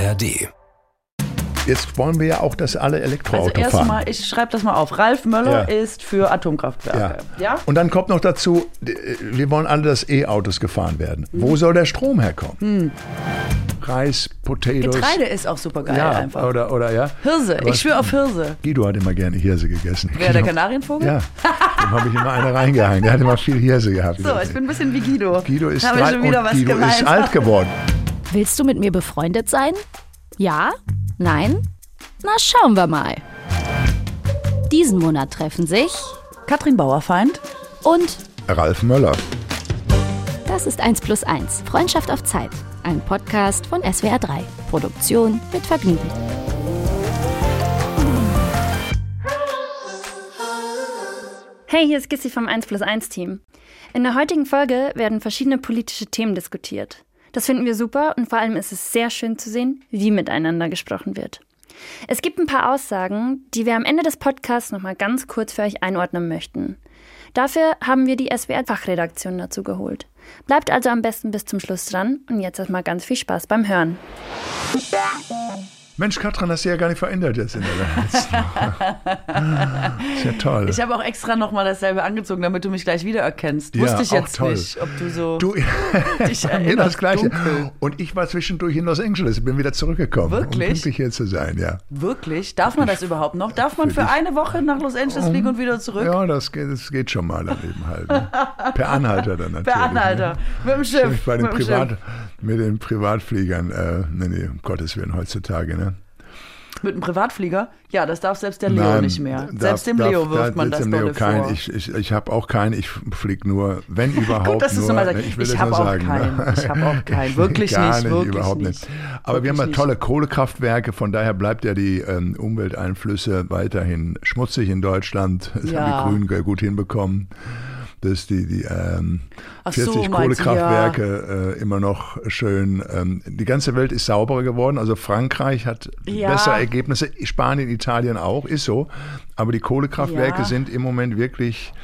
ARD. Jetzt wollen wir ja auch, dass alle Elektroauto Also fahren. erstmal, ich schreibe das mal auf. Ralf Möller Ja. ist für Atomkraftwerke. Ja? Und dann kommt noch dazu, d- wir wollen alle, dass E-Autos gefahren werden. Hm. Wo soll der Strom herkommen? Reis, Potatoes. Getreide ist auch super geil ja, einfach. Oder, oder ja. Hirse. Was- Ich schwöre auf Hirse. Guido hat immer gerne Hirse gegessen. Wer, der Guido- Kanarienvogel? Ja, dem habe ich immer eine reingehangen. Der hat immer viel Hirse gehabt. So, ich bin ein bisschen wie Guido. Guido ist, drei- schon wieder und was Guido ist alt geworden. Willst du mit mir befreundet sein? Ja? Nein? Na, schauen wir mal. Diesen Monat treffen sich Katrin Bauerfeind. und Ralf Möller. das ist 1 plus 1. Freundschaft auf Zeit. Ein Podcast von SWR 3. Produktion mit Vergnügen. Hey, hier ist Gissi vom 1 plus 1 Team. In der heutigen Folge werden verschiedene politische Themen diskutiert. Das finden wir super und vor allem ist es sehr schön zu sehen, wie miteinander gesprochen wird. Es gibt ein paar Aussagen, die wir am Ende des Podcasts nochmal ganz kurz für euch einordnen möchten. Dafür haben wir die SWR-Fachredaktion dazu geholt. Bleibt also am besten bis zum Schluss dran und jetzt erstmal ganz viel Spaß beim Hören. Mensch, Katrin, hast du ja gar nicht verändert jetzt in der letzten Woche. Ist ja toll. Ich habe auch extra nochmal dasselbe angezogen, damit du mich gleich wiedererkennst. Ja, Wusste ich jetzt toll. nicht, ob du so Du, dich mir das Gleiche. dunkel. Und ich war zwischendurch in Los Angeles, bin wieder zurückgekommen. Wirklich? Um pünktlich hier zu sein, ja. Wirklich? Darf man das überhaupt noch? Darf man für für eine Woche nach Los Angeles fliegen und wieder zurück? Ja, das geht, das geht schon mal daneben halt. Ne? Per Anhalter dann natürlich. Per Anhalter. Ne? Mit dem Schiff. Bei den, mit dem Privat, mit den Privatfliegern, äh, nee, nee, um Gottes Willen heutzutage, ne? Mit einem Privatflieger? Ja, das darf selbst der Leo Nein, nicht mehr. darf- selbst dem darf- Leo wirft da- man das dem Leo kein. vor. Ich, ich, ich habe auch keinen, ich fliege nur, wenn überhaupt Gut, dass nur. nochmal sagst. Ich, will Ich das hab nur auch sagen, keinen. Ne? Ich hab auch keinen. Wirklich Gar nicht, nicht, wirklich überhaupt nicht. nicht. Aber wir haben ja Wirklich tolle Kohlekraftwerke, von daher bleibt ja die ähm, Umwelteinflüsse weiterhin schmutzig in Deutschland. Das Ja. haben die Grünen gut hinbekommen. Dass die, die ähm, Ach so, 40 meinst du, Kohlekraftwerke äh, immer noch schön. Ähm, die ganze Welt ist sauberer geworden. Also Frankreich hat Ja. bessere Ergebnisse, Spanien, Italien auch, ist so. Aber die Kohlekraftwerke Ja. sind im Moment wirklich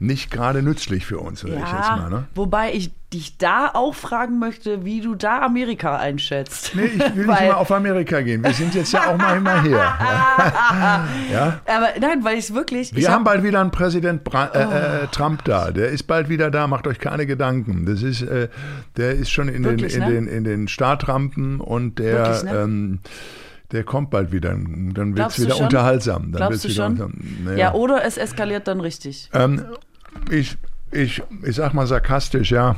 nicht gerade nützlich für uns, sag ich jetzt Ja, mal. Ne? wobei ich dich da auch fragen möchte, wie du da Amerika einschätzt. Nee, ich will nicht immer auf Amerika gehen. Wir sind jetzt ja auch mal immer hier. ja? Aber nein, weil ich wirklich. Wir ich haben hab- bald wieder einen Präsident Bra äh, äh, Trump da. Der ist bald wieder da. Macht euch keine Gedanken. Das ist, äh, der ist schon in, den, Wirklich, in, ne? den, in den Startrampen und der, Wirklich, ne? ähm, der kommt bald wieder. Dann wird es wieder unterhaltsam. Dann Glaubst du wieder schon? unterhaltsam. Naja. Ja, oder es eskaliert dann richtig. Ähm, ich, ich, ich sag mal sarkastisch, ja.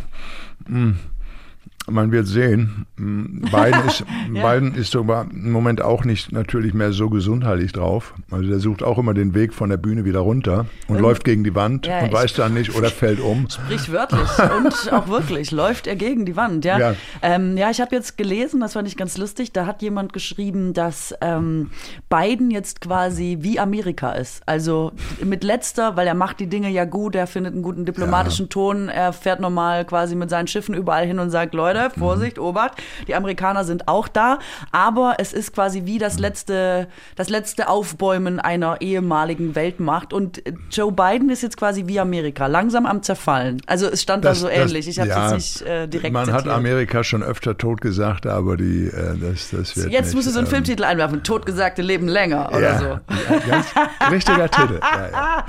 Man wird sehen. Hm, Biden ist, Biden ist sogar im Moment auch nicht natürlich mehr so gesundheitlich drauf. Also der sucht auch immer den Weg von der Bühne wieder runter und läuft gegen die Wand Ja, und weiß dann nicht oder fällt um. Sprichwörtlich und auch wirklich läuft er gegen die Wand. Ja, Ja. ja, ähm, ja ich habe jetzt gelesen, das fand ich ganz lustig, da hat jemand geschrieben, dass ähm, Biden jetzt quasi wie Amerika ist. Also mit letzter, weil er macht die Dinge ja gut, er findet einen guten diplomatischen Ton, er fährt normal quasi mit seinen Schiffen überall hin und sagt, Leute, Vorsicht, Obacht, die Amerikaner sind auch da, aber es ist quasi wie das letzte, das letzte Aufbäumen einer ehemaligen Weltmacht und äh, Joe Biden ist jetzt quasi wie Amerika, langsam am zerfallen. Also es stand da so ähnlich. Ich habe es ja, jetzt nicht äh, direkt Man hat zitiert. Amerika schon öfter tot gesagt, aber die, äh, das, das wird Jetzt nicht, musst du so einen ähm, Filmtitel einwerfen, Totgesagte leben länger oder ja, so. ja, ganz richtiger Titel. Ja,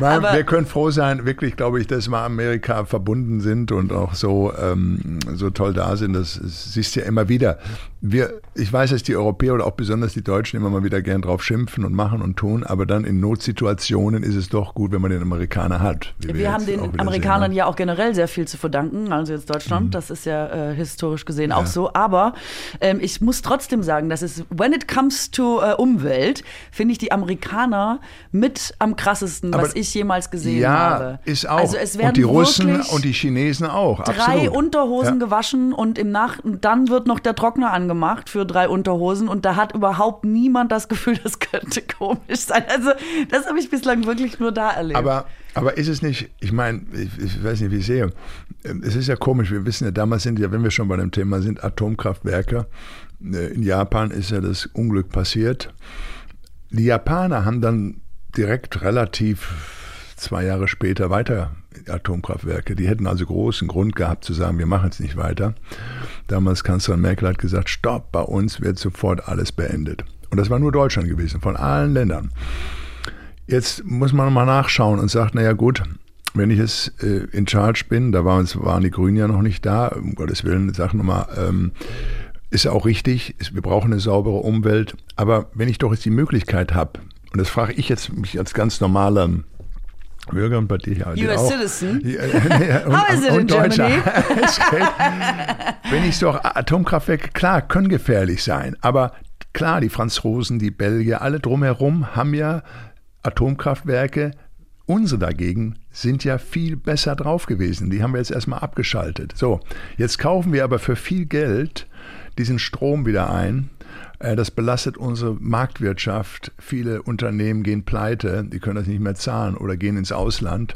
Aber- wir können froh sein, wirklich, glaube ich, dass wir Amerika verbunden sind und auch so, ähm, so toll da sind. Das, das siehst du ja immer wieder. Wir, ich weiß, dass die Europäer oder auch besonders die Deutschen immer mal wieder gern drauf schimpfen und machen und tun, aber dann in Notsituationen ist es doch gut, wenn man den Amerikaner hat. wie Wir, haben den Amerikanern sehen, ne? ja auch generell sehr viel zu verdanken, also jetzt Deutschland, das ist ja äh, historisch gesehen auch so. Aber ähm, ich muss trotzdem sagen, dass es, when it comes to äh, Umwelt, finde ich die Amerikaner mit am krassesten, was Aber- ich jemals gesehen ja, habe. ist auch. Also es werden und die Russen und die Chinesen auch. drei absolut. Unterhosen Ja. gewaschen und im Nach und dann wird noch der Trockner angemacht für drei Unterhosen und da hat überhaupt niemand das Gefühl, das könnte komisch sein. Also das habe ich bislang wirklich nur da erlebt. Aber, aber ist es nicht, ich meine, ich, ich weiß nicht, wie ich sehe, es ist ja komisch, wir wissen ja, damals sind ja, wenn wir schon bei dem Thema sind, Atomkraftwerke. Äh, In Japan ist ja das Unglück passiert. Die Japaner haben dann direkt relativ zwei Jahre später weiter Atomkraftwerke. Die hätten also großen Grund gehabt zu sagen, wir machen es nicht weiter. Damals Kanzlerin Merkel hat gesagt, stopp, bei uns wird sofort alles beendet. Und das war nur Deutschland gewesen, von allen Ländern. Jetzt muss man mal nachschauen und sagt, naja gut, wenn ich jetzt äh, in Charge bin, da waren, waren die Grünen ja noch nicht da, um Gottes Willen, sag nochmal, ähm, ist auch richtig, ist, wir brauchen eine saubere Umwelt, aber wenn ich doch jetzt die Möglichkeit habe, und das frage ich jetzt mich als ganz normaler Bürger und bei dir ja US auch. citizen. Ja, und, How is it in. Germany? Wenn ich so Atomkraftwerke, klar, können gefährlich sein, aber klar, die Franzosen, die Belgier, alle drumherum haben ja Atomkraftwerke. Unsere dagegen sind ja viel besser drauf gewesen. Die haben wir jetzt erstmal abgeschaltet. So, jetzt kaufen wir aber für viel Geld diesen Strom wieder ein. Äh, Das belastet unsere Marktwirtschaft. Viele Unternehmen gehen pleite, die können das nicht mehr zahlen oder gehen ins Ausland.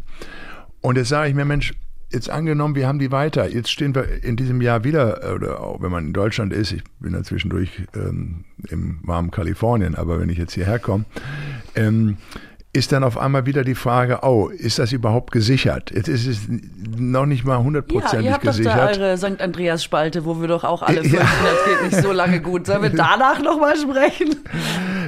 Und jetzt sage ich mir, Mensch, jetzt angenommen, wir haben die weiter. Jetzt stehen wir in diesem Jahr wieder, äh, oder auch wenn man in Deutschland ist, ich bin ja zwischendurch ähm, im warmen Kalifornien, aber wenn ich jetzt hierher komme, ähm, ist dann auf einmal wieder die Frage, oh, ist das überhaupt gesichert? Jetzt ist es noch nicht mal Ja, hundertprozentig ihr habt doch da eure St. Andreas-Spalte, wo wir doch auch alle Ja. das geht nicht so lange gut. Sollen wir danach nochmal sprechen?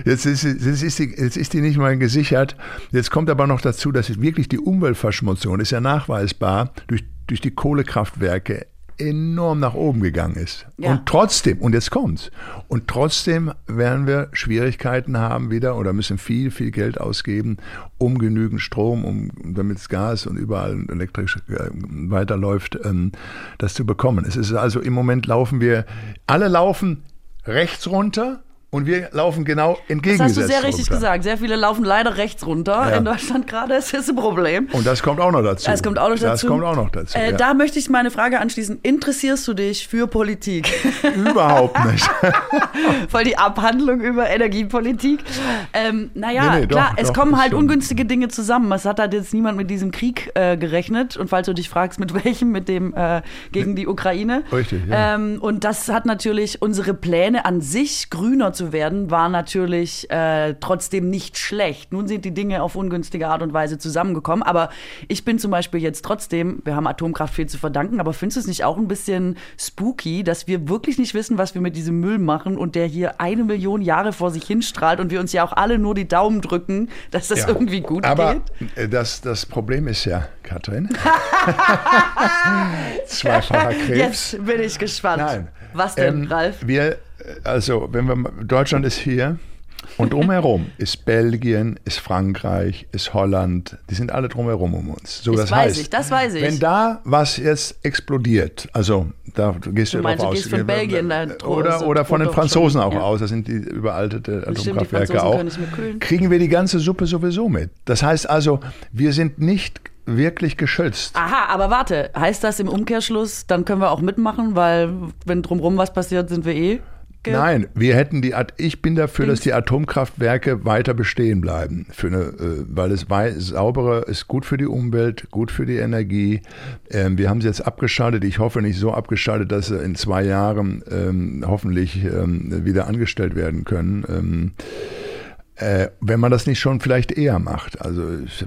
Jetzt ist, jetzt, ist die, jetzt ist die nicht mal gesichert. Jetzt kommt aber noch dazu, dass wirklich die Umweltverschmutzung, ist ja nachweisbar, durch, durch die Kohlekraftwerke enorm nach oben gegangen ist. Ja. Und trotzdem, und jetzt kommt's, und trotzdem werden wir Schwierigkeiten haben wieder oder müssen viel, viel Geld ausgeben, um genügend Strom, um damit das Gas und überall elektrisch äh, weiterläuft, ähm, das zu bekommen. Es ist also im Moment laufen wir, alle laufen rechts runter und wir laufen genau Das entgegengesetzt hast du sehr richtig runter. gesagt. Sehr viele laufen leider rechts runter Ja. in Deutschland gerade. Das ist ein Problem. Und das kommt auch noch dazu. Das kommt auch noch dazu. Das kommt auch noch dazu. Äh, ja. Da möchte ich meine Frage anschließen. Interessierst du dich für Politik? Überhaupt nicht. Voll die Abhandlung über Energiepolitik. Ähm, naja, Nee, nee, doch, klar, es doch, kommen ist halt ungünstige Dinge zusammen. Es hat halt jetzt niemand mit diesem Krieg äh, gerechnet. Und falls du dich fragst, mit welchem, mit dem äh, gegen die Ukraine. Richtig, ja. Ähm, und das hat natürlich unsere Pläne an sich, grüner zu werden, war natürlich äh, trotzdem nicht schlecht. Nun sind die Dinge auf ungünstige Art und Weise zusammengekommen. Aber ich bin zum Beispiel jetzt trotzdem, wir haben Atomkraft viel zu verdanken, aber findest du es nicht auch ein bisschen spooky, dass wir wirklich nicht wissen, was wir mit diesem Müll machen und der hier eine Million Jahre vor sich hinstrahlt und wir uns ja auch alle nur die Daumen drücken, dass das Ja. irgendwie gut Aber geht? äh, das, das Problem ist ja, Katrin, zweifacher Krebs. Jetzt bin ich gespannt. Nein. Was denn, Ähm, Ralf? Wir, also, wenn wir, Deutschland ist hier und drumherum ist Belgien, ist Frankreich, ist Holland, die sind alle drumherum um uns. So, Das das weiß heißt, ich, das weiß ich. Wenn da was jetzt explodiert, also da gehst du, Du meinst, drauf du aus. gehst von Belgien da oder, oder von den Franzosen schon, auch ja. aus, das sind die überaltete stimmt, die Atomkraftwerke auch. Kriegen wir die ganze Suppe sowieso mit. Das heißt also, wir sind nicht wirklich geschützt. Aha, aber warte, heißt das im Umkehrschluss, dann können wir auch mitmachen, weil wenn drumherum was passiert, sind wir eh. Nein, wir hätten die, At- ich bin dafür, dass die Atomkraftwerke weiter bestehen bleiben, für eine, äh, weil es wei- saubere ist gut für die Umwelt, gut für die Energie. Ähm, wir haben sie jetzt abgeschaltet. Ich hoffe nicht so abgeschaltet, dass sie in zwei Jahren ähm, hoffentlich ähm, wieder angestellt werden können. Äh, wenn man das nicht schon vielleicht eher macht. Also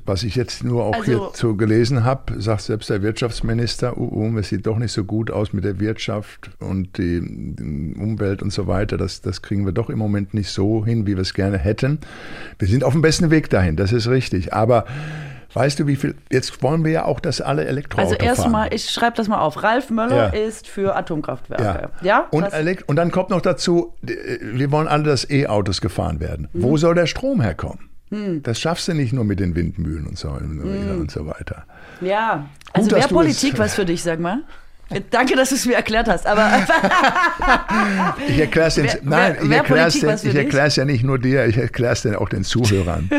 was ich jetzt nur auch Also- hierzu gelesen habe, sagt selbst der Wirtschaftsminister, uh, uh, es sieht doch nicht so gut aus mit der Wirtschaft und die, die Umwelt und so weiter. Das, das kriegen wir doch im Moment nicht so hin, wie wir es gerne hätten. Wir sind auf dem besten Weg dahin, das ist richtig. Aber weißt du, wie viel, jetzt wollen wir ja auch, dass alle Elektroauto Also erstmal, ich schreibe das mal auf. Ralf Möller Ja. ist für Atomkraftwerke. Ja. Ja? Und, und dann kommt noch dazu, d- wir wollen alle, dass E-Autos gefahren werden. Mhm. Wo soll der Strom herkommen? Hm. Das schaffst du nicht nur mit den Windmühlen und so, und so weiter. ja, also du Politik was für dich, sag mal? Danke, dass du es mir erklärt hast. Aber Ich erkläre es Wer- nein, ich erkläre es ich dich? erklär's ja nicht nur dir, ich erkläre es dann auch den Zuhörern.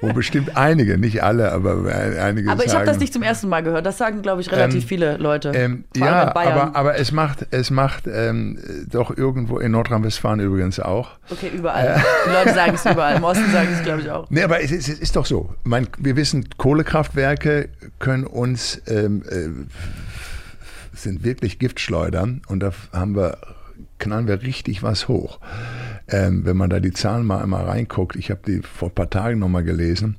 Wo bestimmt einige, nicht alle, aber einige aber ich habe das nicht zum ersten Mal gehört. Das sagen, glaube ich, relativ Ähm, viele Leute. Ähm, ja, aber, aber es macht, es macht ähm, doch irgendwo in Nordrhein-Westfalen übrigens auch. okay, überall. Die Leute sagen es überall. Im Osten sagen es, glaube ich, auch. Nee, aber es ist, es ist doch so. Mein, wir wissen, Kohlekraftwerke können uns, ähm, äh, sind wirklich Giftschleudern und da haben wir, knallen wir richtig was hoch. Ähm, wenn man da die Zahlen mal einmal reinguckt, ich habe die vor ein paar Tagen nochmal gelesen.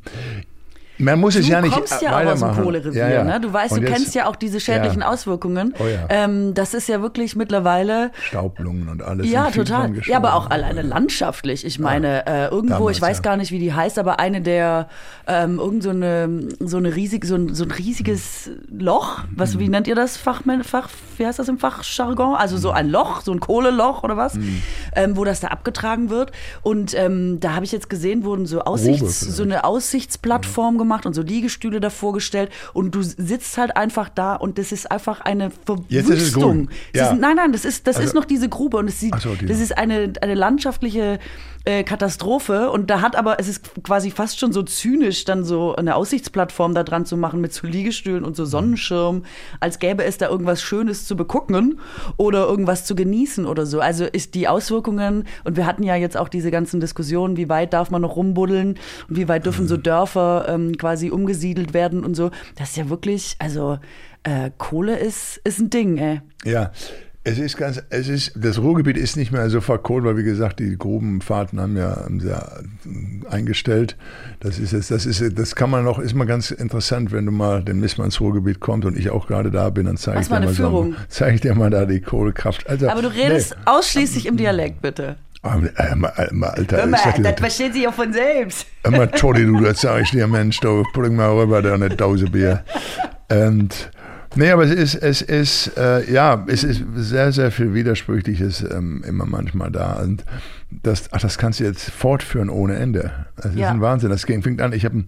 Man muss es du ja nicht kommst ja auch aus dem. Kohlerevier, Ja, ja. ne? Du weißt, Und du jetzt- kennst ja auch diese schädlichen Ja. Auswirkungen. Oh ähm, das ist ja wirklich mittlerweile Staublungen und alles. ja, total. Ja, aber auch alleine landschaftlich. Ich meine, äh, irgendwo, Damals, ich weiß gar nicht, wie die heißt, aber eine der, ähm, irgend so eine, so eine riesige, so ein, so ein riesiges Loch. Was, Mhm. wie nennt ihr das Fachmän, Fach, wie heißt das im Fachjargon? Also so ein Loch, so ein Kohleloch oder was, Mhm. ähm, wo das da abgetragen wird. Und ähm, da habe ich jetzt gesehen, wurden so Aussichts, so eine Aussichtsplattform gemacht und so Liegestühle davor gestellt und du sitzt halt einfach da und das ist einfach eine Verwüstung. Ja. ist, nein, nein, das ist, das Also- ist noch diese Grube und es sieht, so, das ist eine, eine landschaftliche äh, Katastrophe und da hat aber, es ist quasi fast schon so zynisch, dann so eine Aussichtsplattform da dran zu machen mit so Liegestühlen und so Sonnenschirm, als gäbe es da irgendwas Schönes zu begucken oder irgendwas zu genießen oder so. Also ist die Auswirkungen, und wir hatten ja jetzt auch diese ganzen Diskussionen, wie weit darf man noch rumbuddeln und wie weit dürfen so Dörfer ähm, quasi umgesiedelt werden und so. Das ist ja wirklich, also äh, Kohle ist, ist ein Ding, ey. Ja, es ist ganz, es ist, das Ruhrgebiet ist nicht mehr so verkohlt, weil wie gesagt, die Grubenfahrten haben ja, haben ja eingestellt. Das ist jetzt, das ist, das kann man noch, ist mal ganz interessant, wenn du mal demnächst mal ins Ruhrgebiet kommst und ich auch gerade da bin, dann zeige ich dir mal so, zeige ich dir mal da die Kohlekraft. Also, Aber du redest nee. ausschließlich im Dialekt, bitte. Aber, äh, mal, äh, mal, Alter, mal, dir, das versteht sich ja von selbst. Immer Toddy, du, das sag ich dir, Mensch, du bring mal rüber da eine Dose Bier. Und nee, aber es ist, es ist, äh, ja, es ist sehr, sehr viel Widersprüchliches ähm, immer manchmal da. Und das, ach, das kannst du jetzt fortführen ohne Ende. Das Ja. ist ein Wahnsinn. Das ging, fängt an, ich habe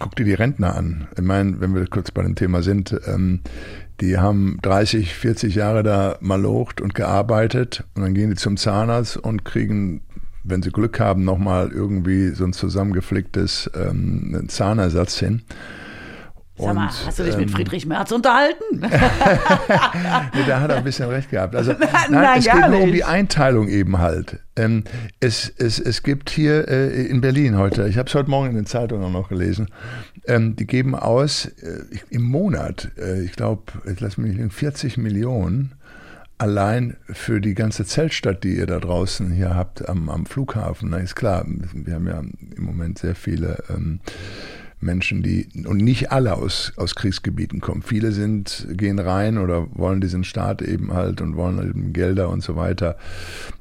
guck dir die Rentner an. Ich meine, wenn wir kurz bei dem Thema sind, ähm, die haben 30, 40 Jahre da malocht und gearbeitet und dann gehen die zum Zahnarzt und kriegen, wenn sie Glück haben, nochmal irgendwie so ein zusammengeflicktes ähm, Zahnersatz hin. Sag mal, Und, hast du dich mit ähm, Friedrich Merz unterhalten? Nee, da hat er ein bisschen recht gehabt. Also, nein, nein, es geht nur um nicht. die Einteilung eben halt. Ähm, es, es, es gibt hier äh, in Berlin heute, ich habe es heute Morgen in den Zeitungen auch noch gelesen, ähm, die geben aus äh, im Monat, äh, ich glaube, lass mich nicht lügen, 40 Millionen allein für die ganze Zeltstadt, die ihr da draußen hier habt am, am Flughafen. Na, ist klar, wir haben ja im Moment sehr viele ähm, Menschen, die und nicht alle aus, aus Kriegsgebieten kommen. Viele sind, gehen rein oder wollen diesen Staat eben halt und wollen eben Gelder und so weiter.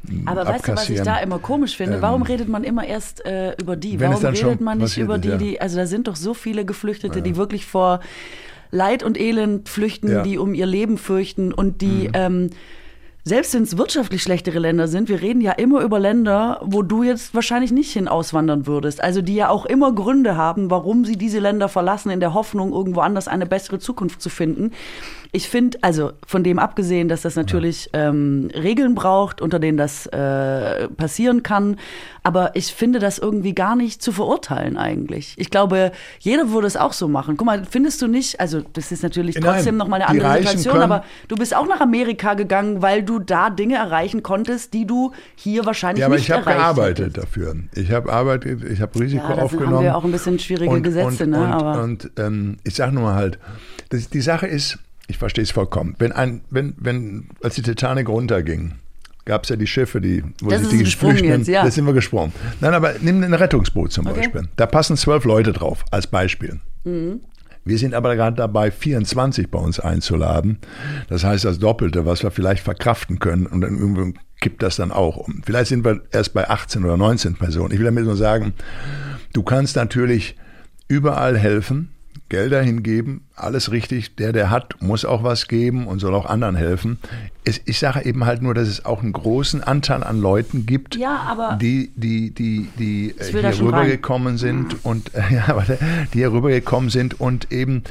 m, Aber weißt du, was ich da immer komisch finde? Ähm, Warum redet man immer erst äh, über die? Warum redet man nicht über die, ja. die, also da sind doch so viele Geflüchtete, die wirklich vor Leid und Elend flüchten, Ja. Mhm. die um ihr Leben fürchten und die, ähm, selbst wenn es wirtschaftlich schlechtere Länder sind, wir reden ja immer über Länder, wo du jetzt wahrscheinlich nicht hin auswandern würdest. Also die ja auch immer Gründe haben, warum sie diese Länder verlassen, in der Hoffnung, irgendwo anders eine bessere Zukunft zu finden. Ich finde, also von dem abgesehen, dass das natürlich ähm, Regeln braucht, unter denen das äh, passieren kann, aber ich finde das irgendwie gar nicht zu verurteilen eigentlich. Ich glaube, jeder würde es auch so machen. Guck mal, findest du nicht, also das ist natürlich Nein, trotzdem nochmal eine andere Situation, aber du bist auch nach Amerika gegangen, weil du da Dinge erreichen konntest, die du hier wahrscheinlich Ja, aber nicht ich habe gearbeitet hättest. dafür. Ich habe arbeitet, ich habe Risiko Ja, da sind- aufgenommen. haben wir auch ein bisschen schwierige Gesetze, und, ne? Und, Aber- und ähm, ich sage nur mal halt, das, die Sache ist, ich verstehe es vollkommen. Wenn ein, wenn, wenn, als die Titanic runterging, gab es ja die Schiffe, die, wo Das sich die gesprungen Flüchtenden- jetzt, ja. Da sind wir gesprungen. Nein, aber nimm ein Rettungsboot zum Okay. Beispiel. Da passen zwölf Leute drauf, als Beispiel. Mhm. Wir sind aber gerade dabei, 24 bei uns einzuladen. Das heißt das Doppelte, was wir vielleicht verkraften können. Und dann irgendwann kippt das dann auch um. Vielleicht sind wir erst bei 18 oder 19 Personen. Ich will damit nur sagen, du kannst natürlich überall helfen, Gelder hingeben, alles richtig. Der, der hat, muss auch was geben und soll auch anderen helfen. Es, ich sage eben halt nur, dass es auch einen großen Anteil an Leuten gibt, Ja, aber- die, die, die, die äh, hier rübergekommen sind und ja, aber die hier rübergekommen sind und eben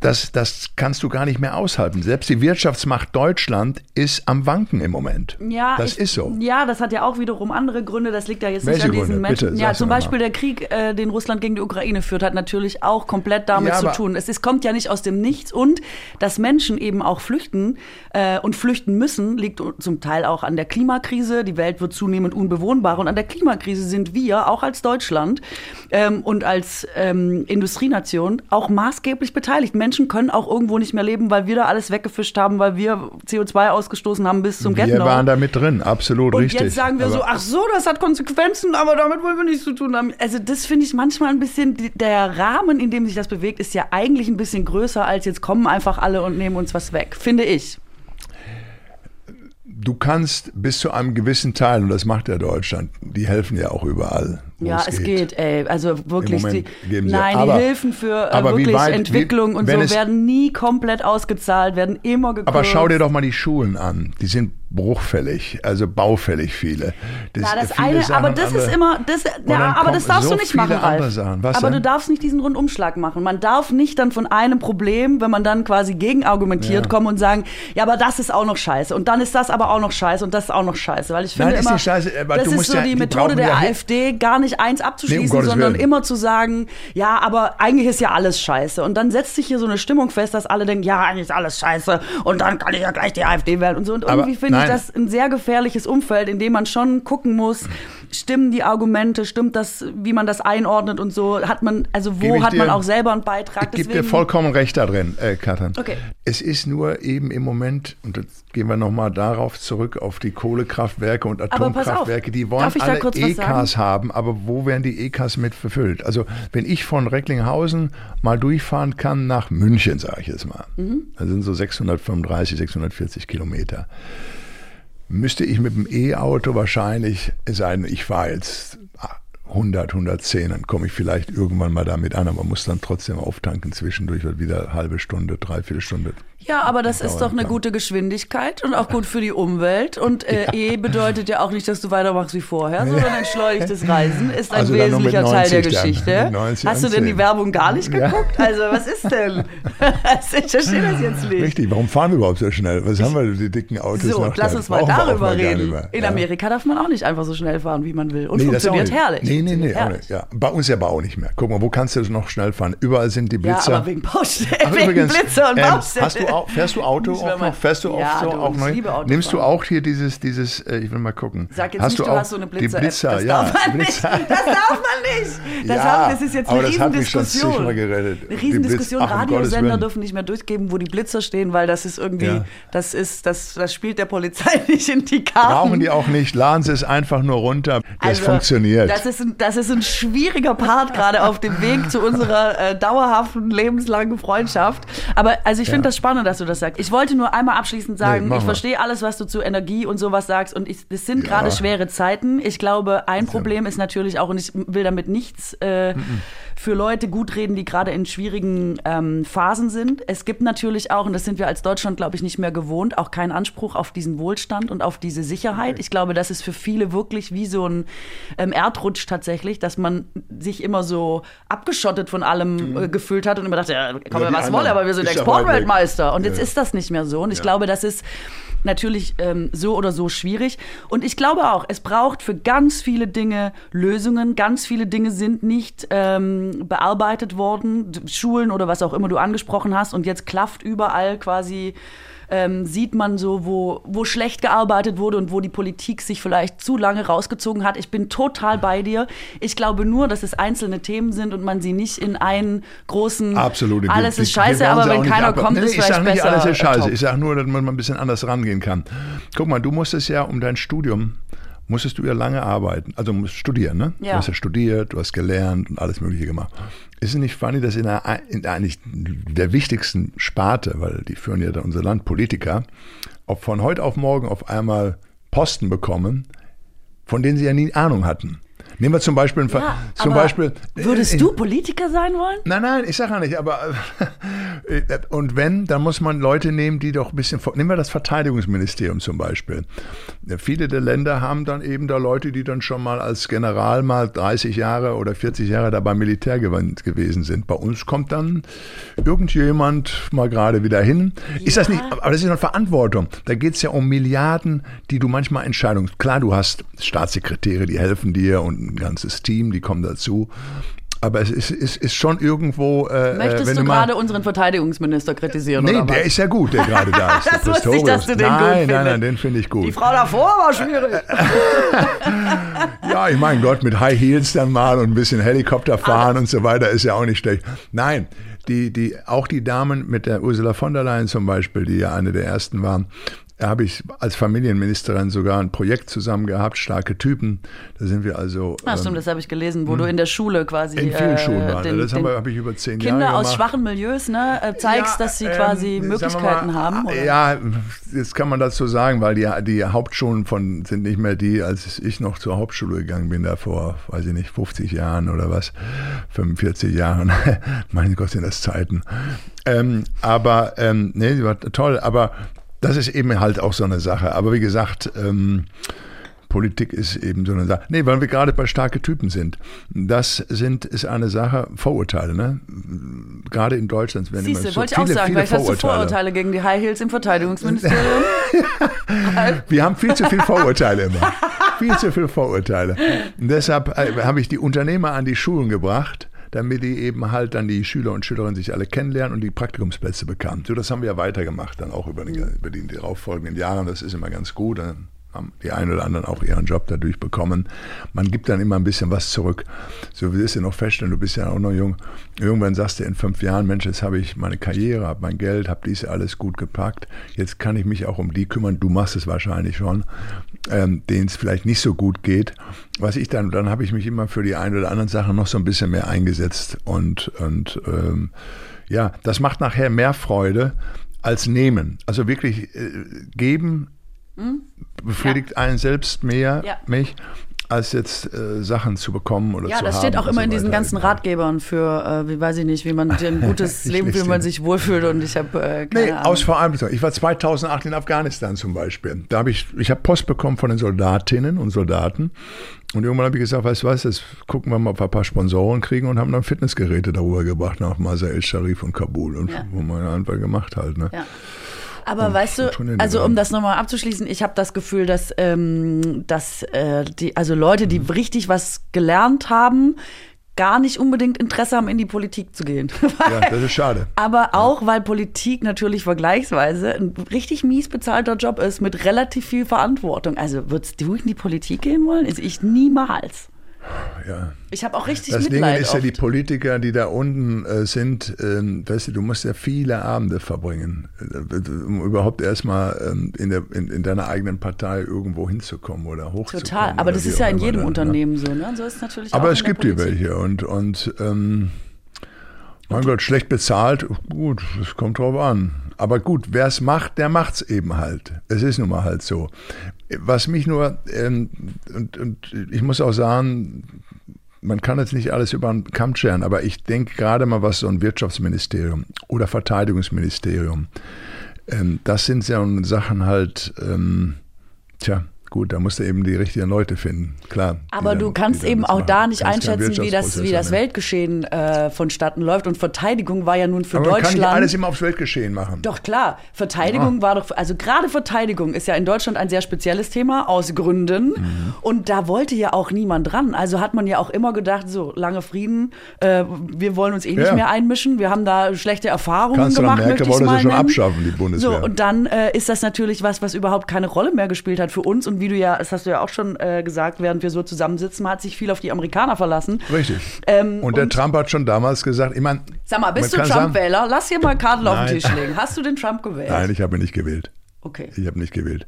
das, das kannst du gar nicht mehr aushalten. Selbst die Wirtschaftsmacht Deutschland ist am Wanken im Moment. Ja, das ich, ist so. Ja, das hat ja auch wiederum andere Gründe. Das liegt ja jetzt Welche nicht an diesen Gründe? Menschen. Bitte, ja, zum. Beispiel der Krieg, äh, den Russland gegen die Ukraine führt, hat natürlich auch komplett damit Ja, zu tun. Es ist, kommt ja nicht aus dem Nichts und dass Menschen eben auch flüchten äh, und flüchten müssen, liegt zum Teil auch an der Klimakrise. Die Welt wird zunehmend unbewohnbarer und an der Klimakrise sind wir auch als Deutschland ähm, und als ähm, Industrienation auch maßgeblich beteiligt. Menschen können auch irgendwo nicht mehr leben, weil wir da alles weggefischt haben, weil wir CO2 ausgestoßen haben bis zum Wir Get-No. waren da mit drin, absolut Und richtig. jetzt sagen wir Aber- so, ach so, das hat Konsequenzen, aber damit wollen wir nichts zu tun haben. Also das finde ich manchmal ein bisschen, der Rahmen, in dem sich das bewegt, ist ja eigentlich ein bisschen größer, als jetzt kommen einfach alle und nehmen uns was weg, finde ich. du kannst bis zu einem gewissen Teil, und das macht ja Deutschland, die helfen ja auch überall. Ja, es geht. ey. Also wirklich, die, Moment geben sie- nein, aber- die Hilfen für äh, wie wirklich weit- wie- Entwicklung und wenn so werden nie komplett ausgezahlt, werden immer gekürzt. Aber schau dir doch mal die Schulen an. Die sind bruchfällig, also baufällig viele. Das, Ja, das viele eine, Sachen aber das andere- ist immer, das, ja, aber das darfst so du nicht machen, Ralf. Aber denn? du darfst nicht diesen Rundumschlag machen. Man darf nicht dann von einem Problem, wenn man dann quasi gegenargumentiert, Ja. kommen und sagen, ja, aber das ist auch noch scheiße und dann ist das aber auch noch scheiße und das ist auch noch scheiße, weil ich finde Nein, ist immer, nicht scheiße, das du ist so ja- die Methode der AfD, gar nicht eins abzuschließen, Gottes sondern Willen. immer zu sagen, ja, aber eigentlich ist ja alles scheiße und dann setzt sich hier so eine Stimmung fest, dass alle denken, ja, eigentlich ist alles scheiße und dann kann ich ja gleich die AfD wählen und so und Aber irgendwie finde ich nein. das ein sehr gefährliches Umfeld, in dem man schon gucken muss, stimmen die Argumente, stimmt das, wie man das einordnet und so, hat man, also wo hat man dir- auch selber einen Beitrag. Ich gebe dir vollkommen recht da drin, äh, Katrin. Okay. Es ist nur eben im Moment, und jetzt gehen wir nochmal darauf zurück, auf die Kohlekraftwerke und auf, Atomkraftwerke, die wollen alle EKs haben, aber wo werden die EKs mit verfüllt? Also wenn ich von Recklinghausen mal durchfahren kann nach München, sage ich jetzt mal, Mhm. das sind so 635, 640 Kilometer, müsste ich mit dem E-Auto wahrscheinlich, es sei denn, ich fahre jetzt 100, 110, dann komme ich vielleicht irgendwann mal damit an, aber muss dann trotzdem auftanken zwischendurch, wird wieder halbe Stunde, dreiviertel Stunde. Ja, aber das ist doch eine kann. gute Geschwindigkeit und auch gut für die Umwelt. Und äh, E bedeutet ja auch nicht, dass du weitermachst wie vorher, sondern entschuldigtes Reisen ist ein Also wesentlicher Teil der 90 dann. Geschichte. Mit 90 Hast du denn die. Werbung gar nicht Ja. geguckt? Also was ist denn? ich verstehe das jetzt nicht. Richtig, warum fahren wir überhaupt so schnell? Was haben wir, die dicken Autos So, lass uns mal darüber nicht reden. mehr. In Ja. Amerika darf man auch nicht einfach so schnell fahren, wie man will. Und Nee, funktioniert herrlich. Nee, nee, nee, auch herrlich. nicht. Ja. Bei uns ja aber auch nicht mehr. Guck mal, wo kannst du noch schnell fahren? Überall sind die Ja, Blitzer. aber wegen Baustellen, wegen Blitzer und ähm, Baustellen. hast du auch, fährst du Auto auch noch? Fährst du Ja, auch so du, auch noch? Nimmst du auch hier dieses, dieses, äh, ich will mal gucken. Sag jetzt hast nicht, du, auch hast so eine die Blitzer-App. Blitzer, das ja. darf man Blitzer. nicht. Das darf man nicht. Das, Ja, haben, das ist jetzt eine Riesendiskussion. Eine Die Riesendiskussion. Blitz- ach, um Radiosender Willen. dürfen nicht mehr durchgeben, wo die Blitzer stehen, weil das ist irgendwie, Ja. das ist, das, das spielt der Polizei nicht in die Karten. Brauchen die auch nicht. Laden sie es einfach nur runter. Das Also, funktioniert. Das ist, ein, das ist ein schwieriger Part gerade auf dem Weg zu unserer äh, dauerhaften, lebenslangen Freundschaft. Aber also ich finde das spannend, dass du das sagst. Ich wollte nur einmal abschließend sagen, mach ich verstehe alles, was du zu Energie und sowas sagst. Und ich, es sind Ja. gerade schwere Zeiten. Ich glaube, ein Problem ist natürlich auch, und ich will damit nichts äh, für Leute gut reden, die gerade in schwierigen ähm, Phasen sind. Es gibt natürlich auch, und das sind wir als Deutschland, glaube ich, nicht mehr gewohnt, auch keinen Anspruch auf diesen Wohlstand und auf diese Sicherheit. Ich glaube, das ist für viele wirklich wie so ein ähm, Erdrutsch tatsächlich, dass man sich immer so abgeschottet von allem äh, gefühlt hat und immer dachte, ja, komm, Mhm. Ja, was anderen. wolle, aber wir sind. Exportweltmeister. Und jetzt Ja. ist das nicht mehr so. Und ich glaube, das ist natürlich ähm, so oder so schwierig. Und ich glaube auch, es braucht für ganz viele Dinge Lösungen. Ganz viele Dinge sind nicht ähm, bearbeitet worden. Schulen oder was auch immer du angesprochen hast. Und jetzt klafft überall quasi. Ähm, sieht man so, wo, wo schlecht gearbeitet wurde und wo die Politik sich vielleicht zu lange rausgezogen hat. Ich bin total bei dir. Ich glaube nur, dass es einzelne Themen sind und man sie nicht in einen großen Absolut. Alles ist scheiße, aber wenn keiner ab- kommt, Nee, ist ich vielleicht nicht, besser. alles ist scheiße. top. Ich sage nur, dass man mal ein bisschen anders rangehen kann. Guck mal, du musstest ja um dein Studium, musstest du ja lange arbeiten. Also musst studieren, ne? Ja. Du hast ja studiert, du hast gelernt und alles Mögliche gemacht. Ist es nicht funny, dass in, der, in eigentlich der wichtigsten Sparte, weil die führen ja dann unser Land, Politiker, ob von heute auf morgen auf einmal Posten bekommen, von denen sie ja nie Ahnung hatten. Nehmen wir zum Beispiel, einen Ja, zum Beispiel. Würdest in- du Politiker sein wollen? Nein, nein, ich sage ja nicht, aber äh, und wenn, dann muss man Leute nehmen, die doch ein bisschen, nehmen wir das Verteidigungsministerium zum Beispiel. Ja, Viele der Länder haben dann eben da Leute, die dann schon mal als General mal 30 Jahre oder 40 Jahre da beim Militär gew- gewesen sind. Bei uns kommt dann irgendjemand mal gerade wieder hin. Ist das nicht, aber das ist eine Verantwortung. Da geht es ja um Milliarden, die du manchmal Entscheidungen, klar, du hast Staatssekretäre, die helfen dir und ein ganzes Team, die kommen dazu. Aber es ist, ist, ist schon irgendwo. Äh, Möchtest wenn du mal- gerade unseren Verteidigungsminister kritisieren? Nee, der ist ja gut, der gerade da ist. Das der wusste ich, dass du den nein, gut Nein, findest. nein, den finde ich gut. Die Frau davor war schwierig. Ja, ich mein Gott, mit High Heels dann mal und ein bisschen Helikopter fahren und so weiter ist ja auch nicht schlecht. Nein, die, die, auch die Damen mit der Ursula von der Leyen zum Beispiel, die ja eine der ersten waren, habe ich als Familienministerin sogar ein Projekt zusammen gehabt, starke Typen. Da sind wir also. Ach stimmt, ähm, das habe ich gelesen, wo hm. du in der Schule quasi. In vielen äh, Schulen waren. Den, das habe hab ich über zehn Kinder Jahre Kinder aus schwachen Milieus, ne, äh, zeigst, ja, dass sie quasi ähm, Möglichkeiten mal, haben. Oder? Ja, jetzt kann man dazu sagen, weil die, die Hauptschulen von sind nicht mehr die, als ich noch zur Hauptschule gegangen bin, da vor, weiß ich nicht, 50 Jahren oder was, 45 Jahren. mein Gott, sind das Zeiten. Ähm, aber, ähm, nee, die war toll, aber das ist eben halt auch so eine Sache. Aber wie gesagt, ähm, Politik ist eben so eine Sache. Nee, weil wir gerade bei starke Typen sind. Das sind, ist eine Sache, Vorurteile, ne? Gerade in Deutschland werden Siehste, immer so wollte viele, ich auch sagen, viele Vorurteile. Hast du Vorurteile gegen die High Heels im Verteidigungsministerium? wir haben viel zu viele Vorurteile immer. viel zu viele Vorurteile. Und deshalb äh, habe ich die Unternehmer an die Schulen gebracht damit die eben halt dann die Schüler und Schülerinnen sich alle kennenlernen und die Praktikumsplätze bekamen. So, das haben wir ja weitergemacht, dann auch über die, über die darauffolgenden Jahre. Das ist immer ganz gut. Dann haben die einen oder anderen auch ihren Job dadurch bekommen. Man gibt dann immer ein bisschen was zurück. So wie wirst du noch feststellen, du bist ja auch noch jung. Irgendwann sagst du in fünf Jahren, Mensch, jetzt habe ich meine Karriere, habe mein Geld, habe dies alles gut gepackt. Jetzt kann ich mich auch um die kümmern. Du machst es wahrscheinlich schon, ähm, denen es vielleicht nicht so gut geht. Was ich dann, dann habe ich mich immer für die eine oder anderen Sachen noch so ein bisschen mehr eingesetzt und, und ähm, ja, das macht nachher mehr Freude als nehmen. Also wirklich äh, geben hm? befriedigt ja. einen selbst mehr, ja. mich, als jetzt äh, Sachen zu bekommen oder ja, zu haben. Ja, das steht auch immer so in diesen ganzen Ratgebern für, äh, wie weiß ich nicht, wie man ein gutes Leben, wie man sich wohlfühlt und ich habe äh, keine nee, Ahnung. aus Verantwortung. Ich war 2008 in Afghanistan zum Beispiel. Da habe ich, ich habe Post bekommen von den Soldatinnen und Soldaten und irgendwann habe ich gesagt, weißt du was, jetzt gucken wir mal, ob wir ein paar Sponsoren kriegen und haben dann Fitnessgeräte darüber gebracht nach Masar el-Sharif und Kabul und ja. wo man einfach gemacht halt. Ne? Ja. Aber weißt du, also um das nochmal abzuschließen, ich habe das Gefühl, dass, ähm, dass äh, die, also Leute, die mhm. richtig was gelernt haben, gar nicht unbedingt Interesse haben, in die Politik zu gehen. ja, das ist schade. Aber auch, weil Politik natürlich vergleichsweise ein richtig mies bezahlter Job ist mit relativ viel Verantwortung. Also würdest du in die Politik gehen wollen? Also ich niemals. Ja. Ich habe auch richtig Das Mitleid Ding ist ja, die Politiker, die da unten äh, sind, ähm, weißt du, du musst ja viele Abende verbringen, äh, um überhaupt erstmal ähm, in, der, in, in, deiner eigenen Partei irgendwo hinzukommen oder hochzukommen. Total, aber das ist ja in jedem dann, Unternehmen ne? so, ne? So ist natürlich aber es gibt hier welche und, und ähm, mein Gott, schlecht bezahlt, gut, es kommt drauf an. Aber gut, wer es macht, der macht es eben halt. Es ist nun mal halt so. Was mich nur, ähm, und, und ich muss auch sagen, man kann jetzt nicht alles über den Kamm scheren, aber ich denke gerade mal, was so ein Wirtschaftsministerium oder Verteidigungsministerium, ähm, das sind ja Sachen halt, ähm, tja, Gut, da musst du eben die richtigen Leute finden, klar. Aber du kannst eben auch machen. da nicht kannst einschätzen, wie das, wie das Weltgeschehen äh, vonstatten läuft. Und Verteidigung war ja nun für Aber Deutschland. Man kann nicht alles immer aufs Weltgeschehen machen. Doch klar, Verteidigung ja. war doch, also gerade Verteidigung ist ja in Deutschland ein sehr spezielles Thema aus Gründen. Mhm. Und da wollte ja auch niemand dran. Also hat man ja auch immer gedacht, so lange Frieden, äh, wir wollen uns eh nicht ja. mehr einmischen. Wir haben da schlechte Erfahrungen Kanzler gemacht. Merkel wollte sie schon abschaffen, die Bundeswehr. So und dann äh, ist das natürlich was, was überhaupt keine Rolle mehr gespielt hat für uns und und wie du ja, das hast du ja auch schon äh, gesagt, während wir so zusammensitzen, man hat sich viel auf die Amerikaner verlassen. Richtig. Ähm, und der und, Trump hat schon damals gesagt, ich meine. Sag mal, bist du Trump-Wähler? Lass hier mal Karten auf den Tisch legen. Hast du den Trump gewählt? Nein, ich habe ihn nicht gewählt. Okay. Ich habe nicht gewählt.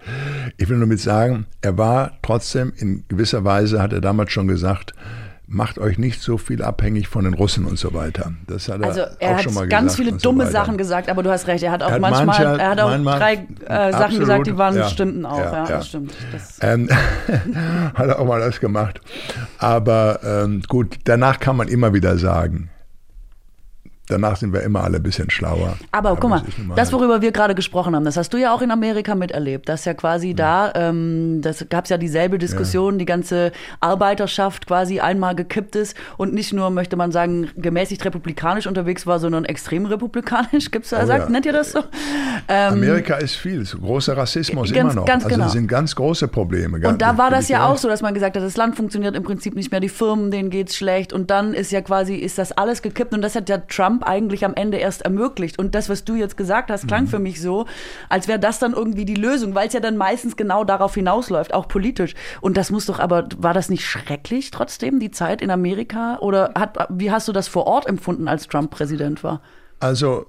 Ich will nur mit sagen, er war trotzdem in gewisser Weise, hat er damals schon gesagt, macht euch nicht so viel abhängig von den Russen und so weiter. Das hat er, also er auch schon mal gesagt. ganz viele dumme so Sachen gesagt, aber du hast recht, er hat auch er hat manchmal, mancher, er hat auch manchmal, drei äh, Sachen absolut, gesagt, die waren ja, stimmten auch. Ja, ja, ja. das stimmt. Das ähm, hat er auch mal das gemacht. Aber ähm, gut, danach kann man immer wieder sagen, danach sind wir immer alle ein bisschen schlauer. Aber, Aber guck mal, das, worüber wir gerade gesprochen haben, das hast du ja auch in Amerika miterlebt. Das ja quasi ja. da, ähm, das gab es ja dieselbe Diskussion, ja. die ganze Arbeiterschaft quasi einmal gekippt ist und nicht nur, möchte man sagen, gemäßigt republikanisch unterwegs war, sondern extrem republikanisch. Gibt's da, oh, sagt, ja. nennt ihr das so? Ähm, Amerika ist viel, großer Rassismus ganz, immer noch. Ganz also genau. sind ganz große Probleme. Und da war das ja auch so, dass man gesagt hat, das Land funktioniert im Prinzip nicht mehr, die Firmen, denen geht's schlecht und dann ist ja quasi, ist das alles gekippt und das hat ja Trump Trump eigentlich am Ende erst ermöglicht. Und das, was du jetzt gesagt hast, klang mhm. für mich so, als wäre das dann irgendwie die Lösung, weil es ja dann meistens genau darauf hinausläuft, auch politisch. Und das muss doch aber, war das nicht schrecklich trotzdem, die Zeit in Amerika? Oder hat, wie hast du das vor Ort empfunden, als Trump Präsident war? Also,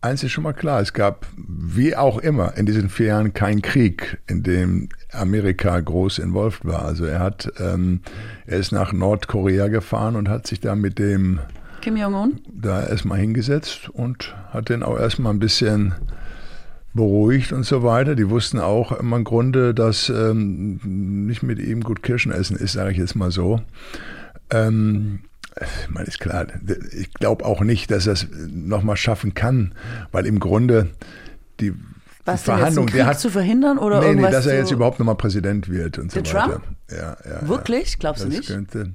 eins ist schon mal klar, es gab, wie auch immer, in diesen vier Jahren keinen Krieg, in dem Amerika groß involviert war. Also er hat, ähm, er ist nach Nordkorea gefahren und hat sich da mit dem Kim Jong-un da erstmal hingesetzt und hat den auch erstmal ein bisschen beruhigt und so weiter. Die wussten auch im Grunde, dass ähm, nicht mit ihm gut Kirschen essen ist, sage ich jetzt mal so. Ähm, ich meine, ist klar, ich glaube auch nicht, dass er es nochmal schaffen kann, weil im Grunde die, Was die Verhandlung, der hat zu verhindern oder nee, nee, dass er jetzt überhaupt nochmal Präsident wird und so Der weiter. Trump? Ja, ja, Wirklich? Glaubst du das nicht? Könnte,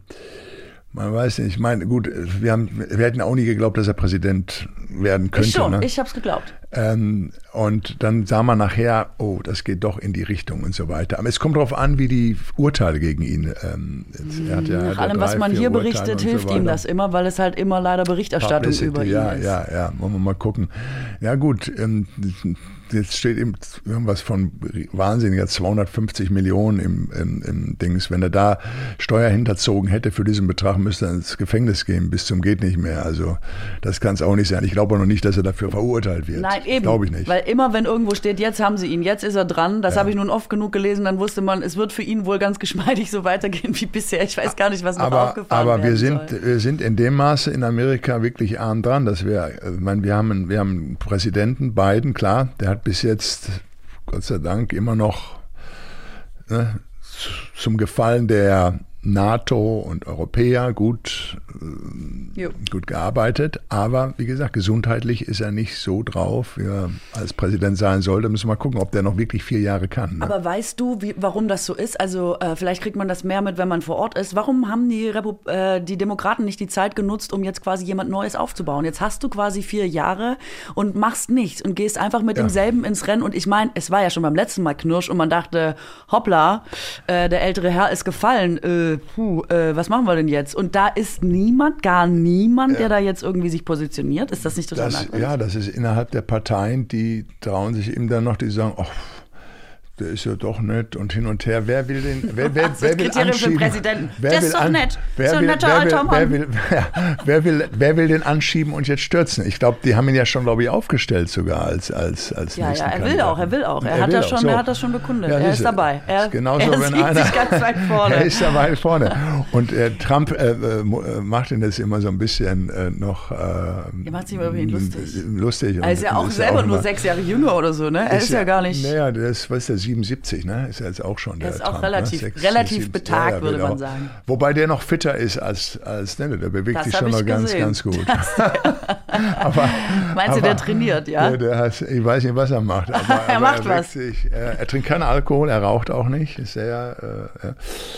man weiß nicht. Ich meine, gut, wir, haben, wir hätten auch nie geglaubt, dass er Präsident werden könnte. Ich schon, ne? ich hab's geglaubt. Ähm, und dann sah man nachher, oh, das geht doch in die Richtung und so weiter. Aber es kommt darauf an, wie die Urteile gegen ihn. Ähm, er hat ja, Nach ja allem, was drei, man vier hier Urteile berichtet, und so hilft ihm das immer, weil es halt immer leider Berichterstattung Publicity, über ihn ja, ist. Ja, ja, wollen wir mal gucken. Ja gut, ähm, jetzt steht eben irgendwas von wahnsinniger 250 Millionen im, im, im Dings. Wenn er da Steuer hinterzogen hätte für diesen Betrag, müsste er ins Gefängnis gehen, bis zum geht nicht mehr. Also das kann es auch nicht sein. Ich glaube auch noch nicht, dass er dafür verurteilt wird. Nein, eben. Glaube ich nicht. Weil immer, wenn irgendwo steht, jetzt haben sie ihn, jetzt ist er dran, das habe ich nun oft genug gelesen, dann wusste man, es wird für ihn wohl ganz geschmeidig so weitergehen wie bisher. Ich weiß gar nicht, was noch aber, aufgefahren aber wir sind, soll. wir sind in dem Maße in Amerika wirklich arm dran, dass wir, äh, ich meine, wir haben, einen- wir haben einen Präsidenten, Biden, klar, der hat bis jetzt, Gott sei Dank, immer noch ne, zum Gefallen der NATO und Europäer gut, Jo. gut gearbeitet. Aber wie gesagt, gesundheitlich ist er nicht so drauf, wie er als Präsident sein sollte. Müssen wir mal gucken, ob der noch wirklich vier Jahre kann. Ne? Aber weißt du, wie, warum das so ist? Also äh, vielleicht kriegt man das mehr mit, wenn man vor Ort ist. Warum haben die, Repu äh, die Demokraten nicht die Zeit genutzt, um jetzt quasi jemand Neues aufzubauen? Jetzt hast du quasi vier Jahre und machst nichts und gehst einfach mit Ja. demselben ins Rennen. Und ich meine, es war ja schon beim letzten Mal Knirsch und man dachte, hoppla, äh, der ältere Herr ist gefallen. Äh, puh, äh, was machen wir denn jetzt? Und da ist niemand, gar niemand, der da jetzt irgendwie sich positioniert. Ist das nicht total Das, ja, das ist innerhalb der Parteien, die trauen sich eben dann noch, die sagen, ach, der ist ja doch nett und hin und her. Wer will den, wer, wer, Das ist wer will Kriterium für anschieben? Präsidenten. Wer Der ist doch nett. Wer So will, wer, will, wer, will, ja, wer, will, wer will den anschieben und jetzt stürzen? Ich glaube, die haben ihn ja schon, glaube ich, aufgestellt sogar als, als, als Ja, ja, er will auch, er will auch. Er, hat, will das auch, schon, so. er hat das schon bekundet. Ja, er ist dabei. Er, Ist genauso, er wenn einer, sich ganz weit vorne. Er ist da weit vorne. Und äh, Trump äh, äh, äh, macht ihn das immer so ein bisschen äh, noch äh, Er macht sich immer über ihn lustig. lustig. er ist ja auch ist selber nur immer- sechs Jahre jünger oder so, ne? Er ist, ja gar nicht. Naja, ist, was ist der, 77, ne? Ist ja jetzt auch schon. Der ist auch Trump, relativ- ne? Sechs- relativ sieben- betagt, würde wird man auch- sagen. Wobei der noch fitter ist als, als ne, der bewegt Das sich schon noch ganz, ganz gut. aber, Meinst du, der trainiert, ja? Der, der hat, ich weiß nicht, was er macht. Aber, Er aber macht er was. Sich, er, er trinkt keinen Alkohol, er raucht auch nicht. Ist sehr, äh, ja.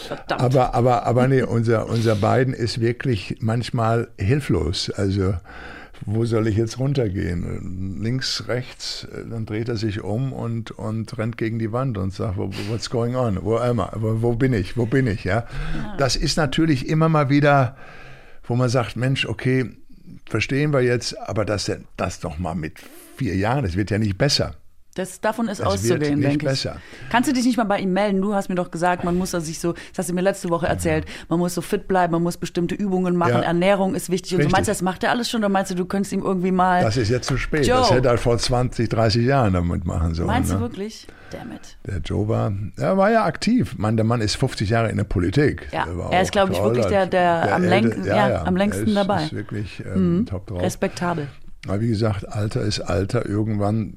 Verdammt. Aber, aber, aber nee, unser, unser Biden ist wirklich manchmal hilflos. Also, wo soll ich jetzt runtergehen? Links, rechts, dann dreht er sich um und, und rennt gegen die Wand und sagt, "Wo- what's going on? Wo, am I? wo, wo bin ich? Wo bin ich? Ja? Das ist natürlich immer mal wieder, wo man sagt, Mensch, okay, verstehen wir jetzt, aber das, das doch mal mit vier Jahren, das wird ja nicht besser. Das, davon ist Es auszugehen, denke ich. besser. Kannst du dich nicht mal bei ihm melden? Du hast mir doch gesagt, man muss sich so, das hast du mir letzte Woche erzählt, man muss so fit bleiben, man muss bestimmte Übungen machen, Ja. Ernährung ist wichtig. Und so Richtig. meinst du, das macht er alles schon? Oder meinst du, du könntest ihm irgendwie mal. Das ist jetzt zu spät. Joe. Das hätte er vor 20, 30 Jahren damit machen sollen. meinst ne? du wirklich? Damn it. Der Joe war, er war ja aktiv. Man, der Mann ist 50 Jahre in der Politik. Ja, Der er ist, glaube ich, wirklich der- der am Älte- läng- ja, am längsten ist, dabei. Mhm. Ist wirklich ähm, top drauf. Respektabel. Aber wie gesagt, Alter ist Alter. Irgendwann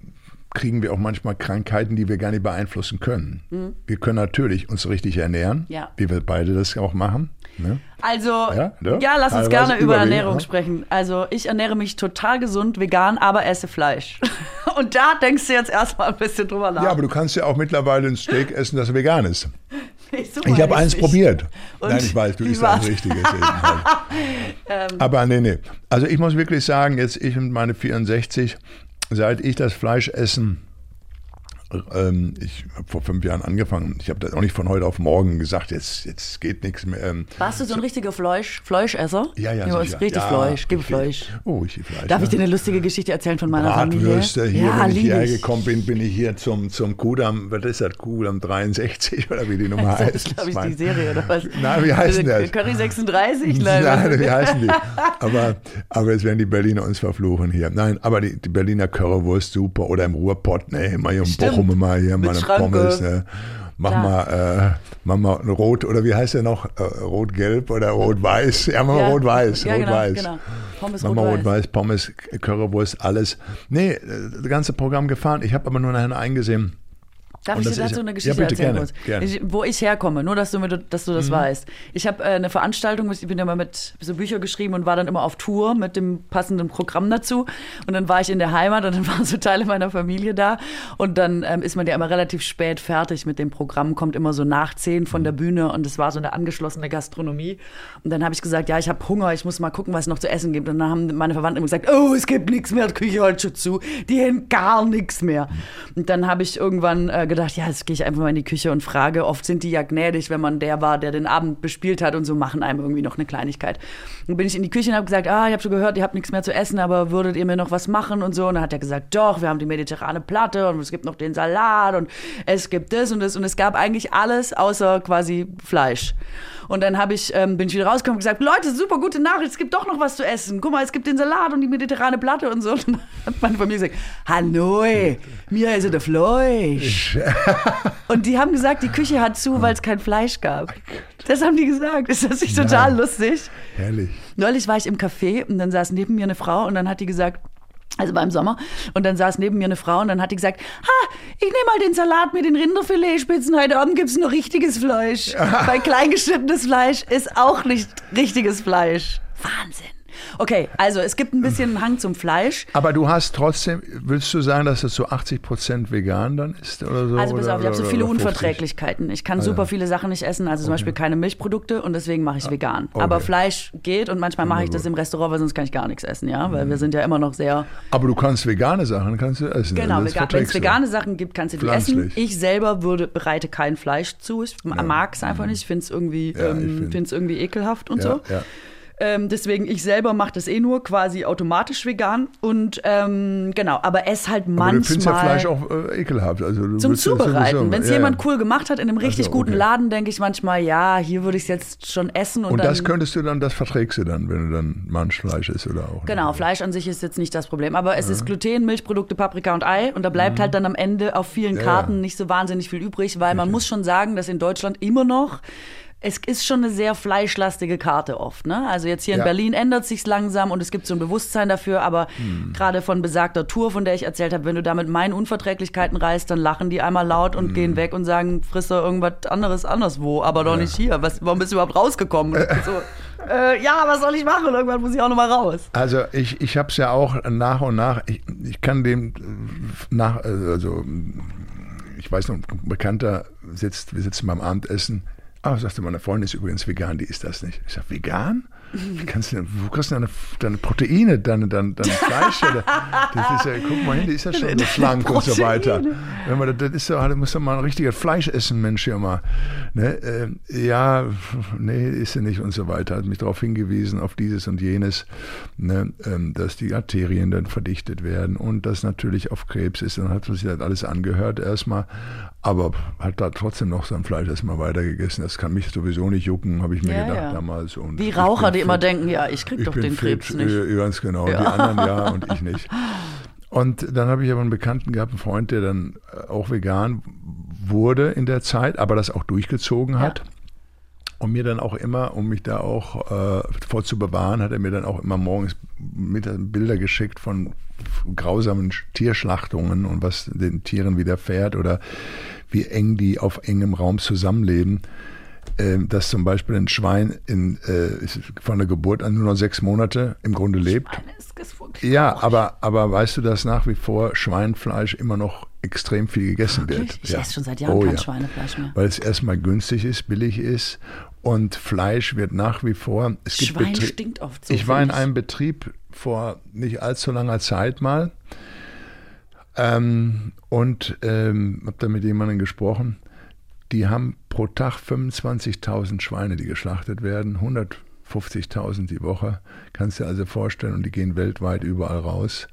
kriegen wir auch manchmal Krankheiten, die wir gar nicht beeinflussen können. Wir können natürlich uns richtig ernähren, Mhm. Ja. wie wir beide das auch machen. Ne? Also, Ja, ja, ja. lass uns Teilweise gerne über Ernährung sprechen. Also, ich ernähre mich total gesund, vegan, aber esse Fleisch. Und da denkst du jetzt erstmal ein bisschen drüber nach. Ja, aber du kannst ja auch mittlerweile ein Steak essen, das vegan ist. so Ich habe eins ich. probiert. Und Nein, ich weiß, du isst ein richtiges. Ähm. Aber nee, nee. Also ich muss wirklich sagen, jetzt ich und meine 64, seit ich das Fleischessen Ähm, ich habe vor fünf Jahren angefangen. Ich habe das auch nicht von heute auf morgen gesagt, jetzt, jetzt geht nichts mehr. Ähm, Warst du so ein richtiger Fleisch, Fleischesser? Ja, ja, ja richtig ja, Fleisch, gib ich- Fleisch. Oh, ich Fleisch. Darf ja. ich dir eine lustige Geschichte erzählen von meiner Bratwürste, Familie? hier, ja, wenn ich hierher gekommen bin, bin ich hier zum, zum Kudamm, was ist das, Kudamm 63 oder wie die Nummer Das heißt. ist, glaube ich, die Serie oder was? Nein, wie heißt das? Curry 36? Nein, wie heißen die? Aber, aber jetzt werden die Berliner uns verfluchen hier. Nein, aber die, die Berliner Currywurst super oder im Ruhrpott, ne, immer hier im Stimmt. Bochum immer hier Mit mal eine Schranke. Pommes, ne. Mach Klar. mal, äh, mach mal Rot oder wie heißt der noch? Äh, Rot-Gelb oder Rot-Weiß? Ja, mach mal Rot-Weiß. Ja, genau, Rot-Weiß. genau. Pommes Mach mal rot-weiß. Rot-Weiß, Pommes, Currywurst, alles. Nee, äh, das ganze Programm gefahren. Ich habe aber nur nachher eingesehen. Darf Und ich dir dazu ja- eine ja, Geschichte bitte, erzählen? gerne, gerne. Mhm. Ich, wo ich herkomme, nur dass du, mir, dass du das weißt. Ich habe äh, eine Veranstaltung, ich bin ja mal mit so Bücher geschrieben und war dann immer auf Tour mit dem passenden Programm dazu. Und dann war ich in der Heimat und dann waren so Teile meiner Familie da. Und dann ähm, ist man ja immer relativ spät fertig mit dem Programm, kommt immer so nach zehn von der Mhm. Bühne und es war so eine angeschlossene Gastronomie. Und dann habe ich gesagt, ja, ich habe Hunger, ich muss mal gucken, was es noch zu essen gibt. Und dann haben meine Verwandten immer gesagt, oh, es gibt nichts mehr, die Küche heute schon zu. Die haben gar nichts mehr. Und dann habe ich irgendwann äh, gedacht, ja, jetzt gehe ich einfach mal in die Küche und frage. Oft sind die ja gnädig, wenn man der war, der den Abend bespielt hat und so machen einem irgendwie noch eine Kleinigkeit. Dann bin ich in die Küche und habe gesagt, ah, ich habe schon gehört, ihr habt nichts mehr zu essen, aber würdet ihr mir noch was machen und so? Und dann hat er gesagt, doch, wir haben die mediterrane Platte und es gibt noch den Salat und es gibt das und das und es gab eigentlich alles außer quasi Fleisch. Und dann habe ich, ähm, bin ich wieder rausgekommen und gesagt, Leute, super gute Nachricht, es gibt doch noch was zu essen. Guck mal, es gibt den Salat und die mediterrane Platte und so. Und dann hat meine Familie gesagt, Hanoi, mir ist der Fleisch. Und die haben gesagt, die Küche hat zu, weil es kein Fleisch gab. Das haben die gesagt. Ist das nicht total Nein. lustig? Herrlich. Neulich war ich im Café und dann saß neben mir eine Frau und dann hat die gesagt, also war im Sommer, und dann saß neben mir eine Frau und dann hat die gesagt, ha, ich nehme mal den Salat mit den Rinderfiletspitzen, heute Abend gibt's nur richtiges Fleisch. Weil kleingeschnittenes Fleisch ist auch nicht richtiges Fleisch. Wahnsinn. Okay, also es gibt ein bisschen einen Hang zum Fleisch. Aber du hast trotzdem, willst du sagen, dass das so 80 Prozent vegan dann ist oder so? Also pass auf, ich habe so viele oder 50? Unverträglichkeiten. Ich kann super viele Sachen nicht essen, also zum Beispiel keine Milchprodukte und deswegen mache ich vegan. okay. Aber Fleisch geht und manchmal mache ich das im Restaurant, weil sonst kann ich gar nichts essen, ja, weil wir sind ja immer noch sehr Aber du kannst vegane Sachen, kannst du essen. Genau, also das wenn es vegane Sachen gibt, kannst du die essen. Ich selber würde, bereite kein Fleisch zu. Ich mag es einfach nicht. Ich finde es irgendwie, Ja, ähm, irgendwie ekelhaft und Ja, so. Ja. Ähm, deswegen, ich selber mache das eh nur quasi automatisch vegan. Und ähm, genau, aber ess halt Aber du findest ja manchmal. Fleisch auch äh, ekelhaft. Also Zum ja Zubereiten. Wenn es ja, jemand ja. cool gemacht hat in einem richtig so, guten okay. Laden, denke ich manchmal, ja, hier würde ich es jetzt schon essen. Und, Und das könntest du dann, das verträgst du dann, wenn du dann Manschfleisch isst oder auch. Genau, nicht. Fleisch an sich ist jetzt nicht das Problem. Aber es ist Gluten, Milchprodukte, Paprika und Ei. Und da bleibt halt dann am Ende auf vielen Ja, Karten ja. nicht so wahnsinnig viel übrig, weil man muss schon sagen, dass in Deutschland immer noch. Es ist schon eine sehr fleischlastige Karte oft. Ne? Also jetzt hier in Ja. Berlin ändert sich's langsam und es gibt so ein Bewusstsein dafür. Aber Hm. gerade von besagter Tour, von der ich erzählt habe, wenn du da mit meinen Unverträglichkeiten reist, dann lachen die einmal laut und Hm. gehen weg und sagen, friss doch irgendwas anderes anderswo, aber doch nicht hier. Was, warum bist du überhaupt rausgekommen? So, äh, ja, was soll ich machen? Irgendwann muss ich auch noch mal raus. Also ich, ich habe es ja auch nach und nach, ich, ich kann dem äh, nach, äh, also ich weiß noch, ein Bekannter sitzt, wir sitzen beim Abendessen, ah, sagte meine Freundin ist übrigens vegan, die ist das nicht. Ich sage, vegan? Wie kannst du denn, wo kriegst du deine, deine Proteine, deine, deine, deine Fleisch? Oder? Das ist ja, guck mal hin, die ist ja schon so schlank und so weiter. Wenn man, das ist ja, da muss doch mal ein richtiger Fleisch essen, Mensch, hier mal. Ne? Ähm, ja, nee, ist sie nicht und so weiter. Hat mich darauf hingewiesen, auf dieses und jenes, ne? ähm, dass die Arterien dann verdichtet werden und das natürlich auf Krebs ist. Dann hat man sich das alles angehört erstmal, aber hat da trotzdem noch sein Fleisch erstmal weitergegessen. Das kann mich sowieso nicht jucken, habe ich mir Ja, gedacht ja. damals. Und Wie Raucher, die immer denken, ja, ich krieg Ich doch den fit, Krebs nicht. äh, ganz genau. Die anderen ja und ich nicht. Und dann habe ich aber einen Bekannten gehabt, einen Freund, der dann äh, auch vegan wurde in der Zeit, aber das auch durchgezogen hat. Und mir dann auch immer, um mich da auch äh, vor zu bewahren, hat er mir dann auch immer morgens mit Bilder geschickt von grausamen Tierschlachtungen und was den Tieren widerfährt oder wie eng die auf engem Raum zusammenleben. Ähm, dass zum Beispiel ein Schwein in, äh, von der Geburt an nur noch sechs Monate im Grunde lebt. Ja, aber, aber weißt du, dass nach wie vor Schweinefleisch immer noch extrem viel gegessen Wirklich? wird? Ich ja. esse schon seit Jahren kein Schweinefleisch mehr. Weil es erstmal günstig ist, billig ist und Fleisch wird nach wie vor. Es gibt Schwein Betrie- stinkt oft so, Ich war in einem Betrieb vor nicht allzu langer Zeit mal. Ähm, und ähm, habe da mit jemandem gesprochen, die haben pro Tag 25.000 Schweine, die geschlachtet werden, 150.000 die Woche. Kannst du dir also vorstellen, und die gehen weltweit überall raus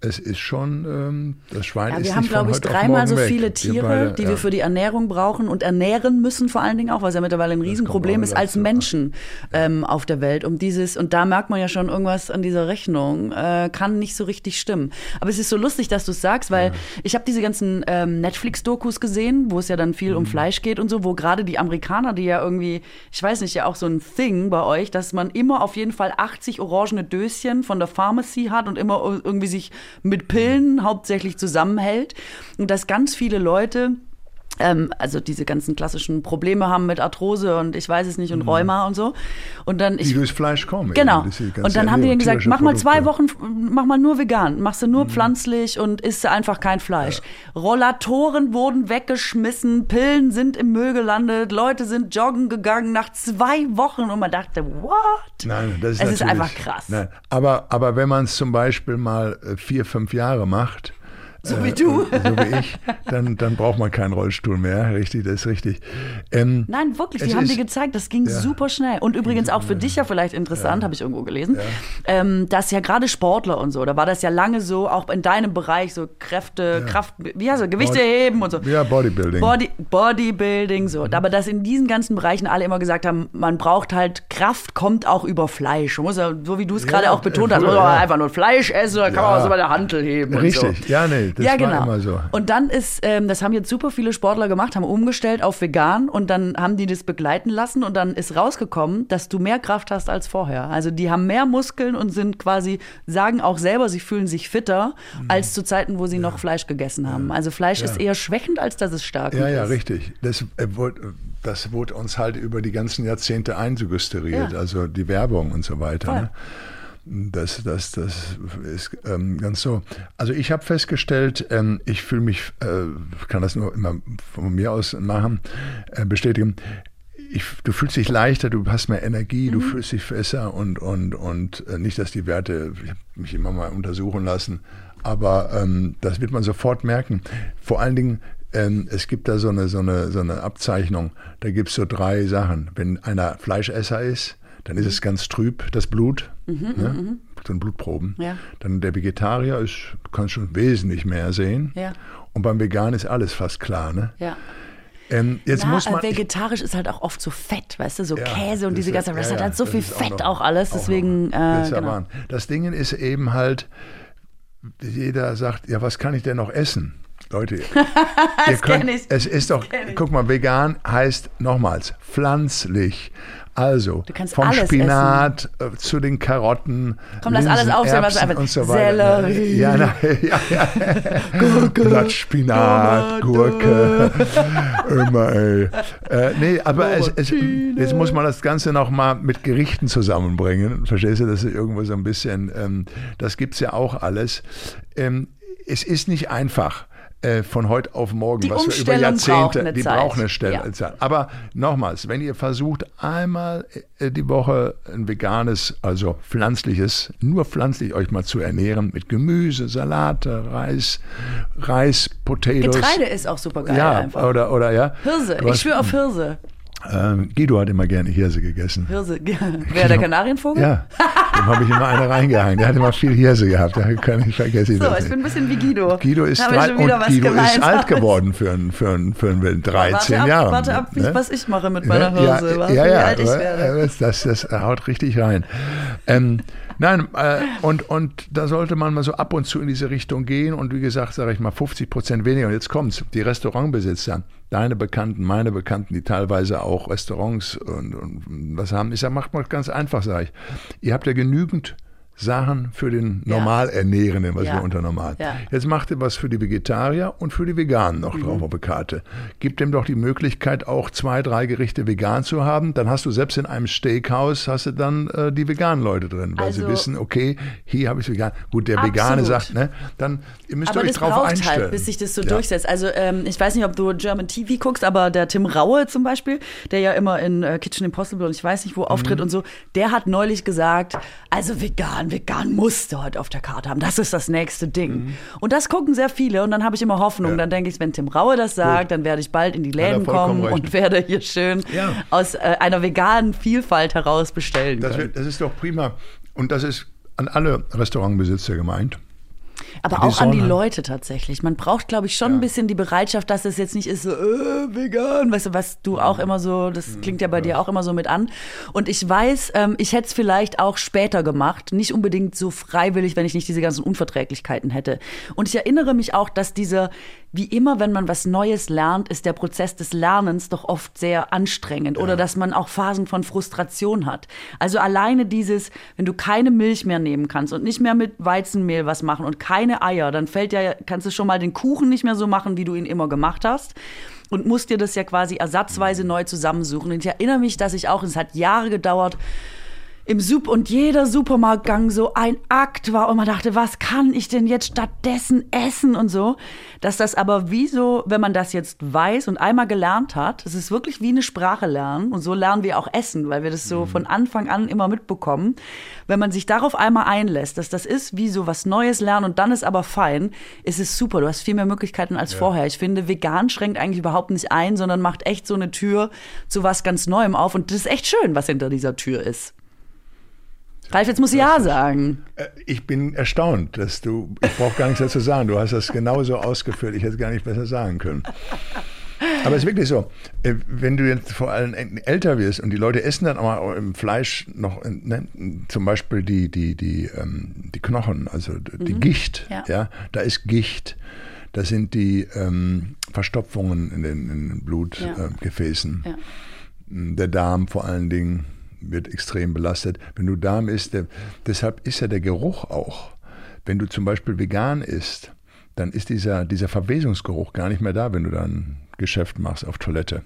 es ist schon, ähm, das Schwein ja, ist Wir haben, glaube ich, dreimal so viele Tiere, beide, die ja. wir für die Ernährung brauchen und ernähren müssen vor allen Dingen auch, weil es ja mittlerweile ein Riesenproblem ist als Menschen ähm, auf der Welt. Um dieses, und da merkt man ja schon irgendwas an dieser Rechnung, äh, kann nicht so richtig stimmen. Aber es ist so lustig, dass du es sagst, weil ja. ich habe diese ganzen ähm, Netflix-Dokus gesehen, wo es ja dann viel mhm. um Fleisch geht und so, wo gerade die Amerikaner, die ja irgendwie, ich weiß nicht, ja auch so ein Thing bei euch, dass man immer auf jeden Fall 80 orangene Döschen von der Pharmacy hat und immer irgendwie sich mit Pillen hauptsächlich zusammenhält und dass ganz viele Leute ähm, also diese ganzen klassischen Probleme haben mit Arthrose und ich weiß es nicht und mhm. Rheuma und so. Und dann ich, die durchs Fleisch kommen. Genau. Und dann haben die denen gesagt, mach mal zwei Wochen, mach mal nur vegan, machst du nur mhm. pflanzlich und isst einfach kein Fleisch. Ja. Rollatoren wurden weggeschmissen, Pillen sind im Müll gelandet, Leute sind joggen gegangen nach zwei Wochen und man dachte, what? Nein, das ist, es ist einfach krass. Nein. Aber, aber wenn man es zum Beispiel mal äh, vier, fünf Jahre macht, so wie du. Äh, so wie ich, dann, dann braucht man keinen Rollstuhl mehr. Richtig, das ist richtig. Ähm, Nein, wirklich, die haben ist, dir gezeigt, das ging ja. super schnell. Und übrigens auch für dich ja vielleicht interessant, ja. habe ich irgendwo gelesen, ja. ähm, dass ja gerade Sportler und so, da war das ja lange so, auch in deinem Bereich, so Kräfte, Kraft, wie heißt das, Gewichte Body, heben und so. Ja, Bodybuilding. Body, Bodybuilding, so. Mhm. Aber dass in diesen ganzen Bereichen alle immer gesagt haben, man braucht halt, Kraft kommt auch über Fleisch. Man muss ja, so wie du es gerade auch betont hast, muss man einfach nur Fleisch essen, dann kann man was über der Handel heben. Richtig, so. ja, nee. Das ja, genau. immer so. Und dann ist, ähm, das haben jetzt super viele Sportler gemacht, haben umgestellt auf vegan und dann haben die das begleiten lassen und dann ist rausgekommen, dass du mehr Kraft hast als vorher. Also die haben mehr Muskeln und sind quasi, sagen auch selber, sie fühlen sich fitter mhm. als zu Zeiten, wo sie ja. noch Fleisch gegessen haben. Also Fleisch ja. ist eher schwächend, als dass es stark ja, ist. Ja, ja, richtig. Das, äh, das wurde uns halt über die ganzen Jahrzehnte einsuggestiert, also die Werbung und so weiter. Ne? Das, das, das ist ähm, ganz so. Also ich habe festgestellt, ähm, ich fühle mich, äh, kann das nur immer von mir aus machen, äh, bestätigen. Ich, du fühlst dich leichter, du hast mehr Energie, mhm. du fühlst dich besser und, und, und äh, nicht, dass die Werte, ich habe mich immer mal untersuchen lassen, aber ähm, das wird man sofort merken. Vor allen Dingen, ähm, es gibt da so eine, so, eine, so eine Abzeichnung, da gibt es so drei Sachen. Wenn einer Fleischesser ist, dann ist es ganz trüb, das Blut, mhm, ne? Mhm, mhm. so Blutproben. Ja. Dann der Vegetarier ist, du kannst schon wesentlich mehr sehen. Ja. Und beim Vegan ist alles fast klar. Ne? Ja. Ähm, jetzt Na, muss man, vegetarisch ist halt auch oft so fett, weißt du, so ja, Käse und diese ganze Rest ja, hat so viel Fett auch, noch, auch alles, deswegen. Auch äh, genau. Das Ding ist eben halt, jeder sagt, ja, was kann ich denn noch essen? Leute, ihr könnt, es ist doch, guck mal, vegan heißt nochmals pflanzlich. Also, vom Spinat essen. Äh, zu den Karotten. Komm, lass alles aufsehen, was einfach und so weiter. Sellerie. Ja, na, ja, ja. Gurke. Blattspinat, Gurke. Immer, ey. Äh, nee, aber es, es, jetzt muss man das Ganze nochmal mit Gerichten zusammenbringen. Verstehst du, das ist irgendwo so ein bisschen, ähm, das gibt es ja auch alles. Ähm, es ist nicht einfach äh, von heute auf morgen, die was wir über Jahrzehnte, braucht die Zeit. brauchen eine Stelle. Ja. Aber nochmals, wenn ihr versucht, einmal äh, die Woche ein veganes, also pflanzliches, nur pflanzlich euch mal zu ernähren, mit Gemüse, Salate, Reis, Reis, Potatoes. Getreide ist auch super geil ja, einfach. Oder, oder ja. Hirse, ich schwöre auf Hirse. Ähm, Guido hat immer gerne Hirse gegessen. Hirse, wer der Kanarienvogel? Ja, dem habe ich immer eine reingehangen. Der hat immer viel Hirse gehabt, da kann ich vergessen. So, ich bin ein bisschen wie Guido. Guido ist, drei, und Guido ist alt geworden für ein, für ein, für ein 13 Jahre. Warte ab, wie, was ich mache mit meiner Hirse, ja, ja, ja, wie alt ich werde. Das, das, das haut richtig rein. Ähm, Nein, äh, und, und da sollte man mal so ab und zu in diese Richtung gehen und wie gesagt, sage ich mal 50 Prozent weniger. Und jetzt kommt's, die Restaurantbesitzer, deine Bekannten, meine Bekannten, die teilweise auch Restaurants und, und was haben. Ich sage, macht mal ganz einfach, sage ich. Ihr habt ja genügend Sachen für den Normalernährenden, was ja. wir unter normal. Ja. Jetzt macht ihr was für die Vegetarier und für die Veganen noch mhm. drauf auf der Karte. Gib dem doch die Möglichkeit, auch zwei, drei Gerichte vegan zu haben. Dann hast du selbst in einem Steakhouse hast du dann äh, die veganen Leute drin, weil also, sie wissen, okay, hier habe ich vegan. Gut, der absolut. Vegane sagt, ne, dann ihr müsst aber ihr euch drauf halt, einstellen. Halt, bis sich das so ja. durchsetzt. Also ähm, ich weiß nicht, ob du German TV guckst, aber der Tim Raue zum Beispiel, der ja immer in äh, Kitchen Impossible und ich weiß nicht wo auftritt mhm. und so, der hat neulich gesagt, also vegan vegan, vegan musste heute auf der Karte haben. Das ist das nächste Ding. Mhm. Und das gucken sehr viele und dann habe ich immer Hoffnung. Ja. Dann denke ich, wenn Tim Raue das sagt, Gut. dann werde ich bald in die Läden kommen recht. und werde hier schön ja. aus äh, einer veganen Vielfalt heraus bestellen. Das, wird, das ist doch prima. Und das ist an alle Restaurantbesitzer gemeint. Aber auch an die Leute tatsächlich. Man braucht, glaube ich, schon ja. ein bisschen die Bereitschaft, dass es jetzt nicht ist so, äh, vegan, weißt du, was du auch immer so, das klingt ja bei ja. dir auch immer so mit an. Und ich weiß, ähm, ich hätte es vielleicht auch später gemacht, nicht unbedingt so freiwillig, wenn ich nicht diese ganzen Unverträglichkeiten hätte. Und ich erinnere mich auch, dass diese wie immer, wenn man was Neues lernt, ist der Prozess des Lernens doch oft sehr anstrengend ja. oder dass man auch Phasen von Frustration hat. Also alleine dieses, wenn du keine Milch mehr nehmen kannst und nicht mehr mit Weizenmehl was machen und keine Eier, dann fällt ja, kannst du schon mal den Kuchen nicht mehr so machen, wie du ihn immer gemacht hast und musst dir das ja quasi ersatzweise neu zusammensuchen. Und ich erinnere mich, dass ich auch, es hat Jahre gedauert, im Sup und jeder Supermarktgang so ein Akt war und man dachte, was kann ich denn jetzt stattdessen essen und so. Dass das aber wie so, wenn man das jetzt weiß und einmal gelernt hat, es ist wirklich wie eine Sprache lernen und so lernen wir auch essen, weil wir das so mhm. von Anfang an immer mitbekommen. Wenn man sich darauf einmal einlässt, dass das ist wie so was Neues lernen und dann ist aber fein, ist es super. Du hast viel mehr Möglichkeiten als ja. vorher. Ich finde, vegan schränkt eigentlich überhaupt nicht ein, sondern macht echt so eine Tür zu was ganz Neuem auf und das ist echt schön, was hinter dieser Tür ist. Ralf, jetzt muss ich Ja sagen. Äh, ich bin erstaunt, dass du, ich brauche gar nichts dazu sagen, du hast das genauso ausgeführt, ich hätte es gar nicht besser sagen können. Aber es ist wirklich so, äh, wenn du jetzt vor allem älter wirst und die Leute essen dann auch im Fleisch noch, ne, zum Beispiel die, die, die, ähm, die Knochen, also die mhm. Gicht, ja. ja. da ist Gicht. Das sind die ähm, Verstopfungen in den, den Blutgefäßen. Ja. Äh, ja. Der Darm vor allen Dingen wird extrem belastet. Wenn du Darm isst, der, deshalb ist ja der Geruch auch. Wenn du zum Beispiel vegan isst, dann ist dieser, dieser Verwesungsgeruch gar nicht mehr da, wenn du dann Geschäft machst auf Toilette.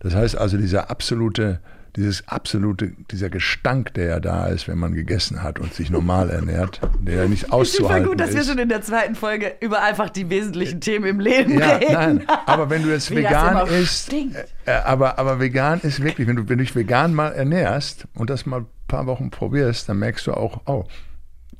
Das heißt also, dieser absolute dieses absolute, dieser Gestank, der ja da ist, wenn man gegessen hat und sich normal ernährt, der ja nicht auszuhalten ist. gut, dass ist. wir schon in der zweiten Folge über einfach die wesentlichen Themen im Leben ja, reden. Nein, aber wenn du jetzt Wie vegan isst, äh, äh, aber, aber vegan ist wirklich, wenn du, wenn du dich vegan mal ernährst und das mal ein paar Wochen probierst, dann merkst du auch, oh,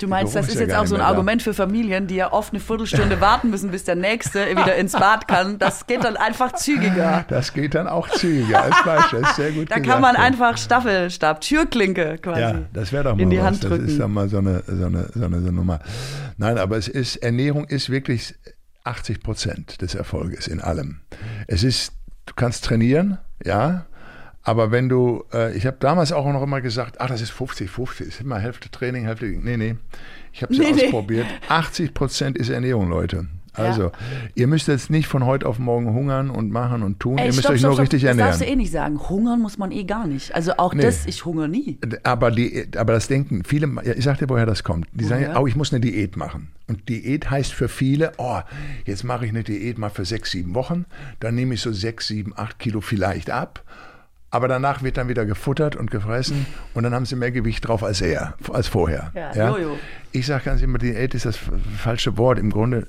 Du meinst, das ist jetzt auch so ein Argument da. für Familien, die ja oft eine Viertelstunde warten müssen, bis der Nächste wieder ins Bad kann. Das geht dann einfach zügiger. Das geht dann auch zügiger als Fleisch. sehr gut Da gesagt, kann man ja. einfach Staffelstab, Türklinke quasi ja, das wäre doch mal in die was. Hand drücken. Das ist dann mal so eine, so, eine, so, eine, so eine Nummer. Nein, aber es ist, Ernährung ist wirklich 80 Prozent des Erfolges in allem. Es ist, du kannst trainieren, ja, aber wenn du, äh, ich habe damals auch noch immer gesagt, ach, das ist 50, 50, ist immer Hälfte Training, Hälfte. Nee, nee. Ich habe es nee, ausprobiert. Nee. 80 Prozent ist Ernährung, Leute. Also, ja. ihr müsst jetzt nicht von heute auf morgen hungern und machen und tun. Ey, ihr müsst stopp, euch nur stopp, richtig ernähren. Das darfst du eh nicht sagen. Hungern muss man eh gar nicht. Also auch nee. das, ich hungere nie. Aber, die, aber das Denken, viele, ich sag dir, woher das kommt. Die sagen, oh, ich muss eine Diät machen. Und Diät heißt für viele, oh, jetzt mache ich eine Diät mal für sechs, sieben Wochen. Dann nehme ich so sechs, sieben, acht Kilo vielleicht ab aber danach wird dann wieder gefuttert und gefressen und dann haben sie mehr Gewicht drauf als er, als vorher. Ja, ja? Jojo. Ich sage ganz immer, Diät ist das falsche Wort. Im Grunde,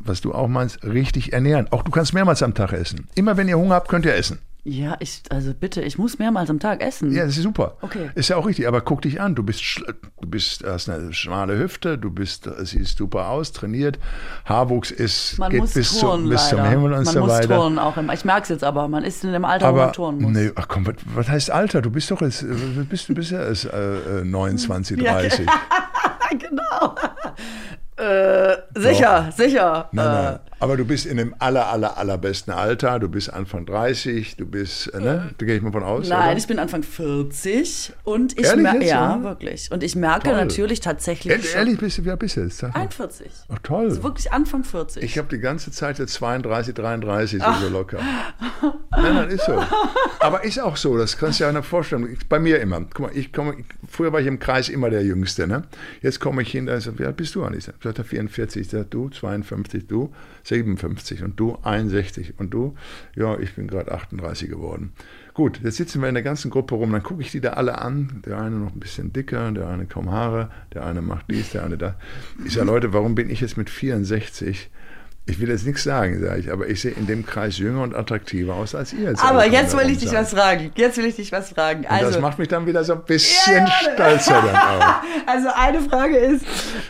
was du auch meinst, richtig ernähren. Auch du kannst mehrmals am Tag essen. Immer wenn ihr Hunger habt, könnt ihr essen. Ja, ich, also bitte, ich muss mehrmals am Tag essen. Ja, das ist super. Okay. Ist ja auch richtig, aber guck dich an, du bist, du bist, hast eine schmale Hüfte, du bist, siehst super aus, trainiert, Haarwuchs ist, man geht bis, turnen, zum, bis zum Himmel und man so weiter. Man muss turnen auch immer. Ich merke es jetzt aber, man ist in dem Alter, aber, wo man turnen muss. Nee, ach komm, was, was, heißt Alter? Du bist doch jetzt, du bist, du bist ja erst äh, 29, 30. Ja, genau. Äh, sicher, Doch. sicher. Nein, nein. Aber du bist in dem aller, aller, allerbesten Alter. Du bist Anfang 30, du bist, äh, ne? Da gehe ich mal von aus. Nein, oder? ich bin Anfang 40 und ich merke, ja, ja, wirklich. Und ich merke toll. natürlich tatsächlich. Ehrlich, ehrlich bist du, wie bist du jetzt? 41. Ach toll. Also wirklich Anfang 40. Ich habe die ganze Zeit jetzt 32, 33 so, so locker. nein, nein, ist so. Aber ist auch so, das kannst du dir ja vorstellen. Bei mir immer. Guck mal, ich komme, früher war ich im Kreis immer der Jüngste, ne? Jetzt komme ich hin, da ist, wie alt bist du, Anissa? sagt er 44, ich sage, du 52, du 57 und du 61 und du, ja, ich bin gerade 38 geworden. Gut, jetzt sitzen wir in der ganzen Gruppe rum, dann gucke ich die da alle an. Der eine noch ein bisschen dicker, der eine kaum Haare, der eine macht dies, der eine das. Ich sage, Leute, warum bin ich jetzt mit 64 Ich will jetzt nichts sagen, sage ich, aber ich sehe in dem Kreis jünger und attraktiver aus als ihr. Jetzt aber jetzt will ich dich was fragen. Jetzt will ich dich was fragen. Also, und das macht mich dann wieder so ein bisschen ja, stolzer dann auch. Also eine Frage ist,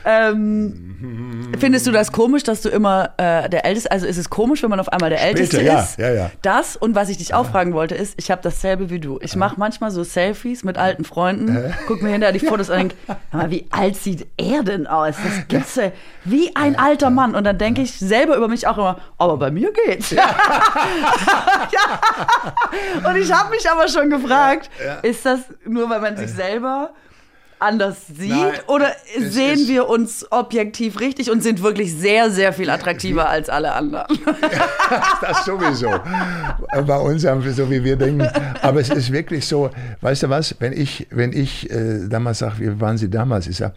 ähm, findest du das komisch, dass du immer äh, der Älteste, also ist es komisch, wenn man auf einmal der Später, Älteste ja, ist? Ja, ja. Das und was ich dich auch fragen wollte ist, ich habe dasselbe wie du. Ich mache manchmal so Selfies mit alten Freunden, guck mir hinterher die Fotos an und denke, wie alt sieht er denn aus? Das gibt's ja. wie ein alter Mann. Und dann denke ich selber über mich auch immer, aber bei mir geht's. Ja. ja. Und ich habe mich aber schon gefragt, ja. ist das nur, weil man sich selber anders sieht Nein, oder sehen wir uns objektiv richtig und sind wirklich sehr, sehr viel attraktiver als alle anderen? das sowieso. Bei uns haben wir so, wie wir denken. Aber es ist wirklich so, weißt du was, wenn ich, wenn ich äh, damals sage, wie waren Sie damals? Ich sage,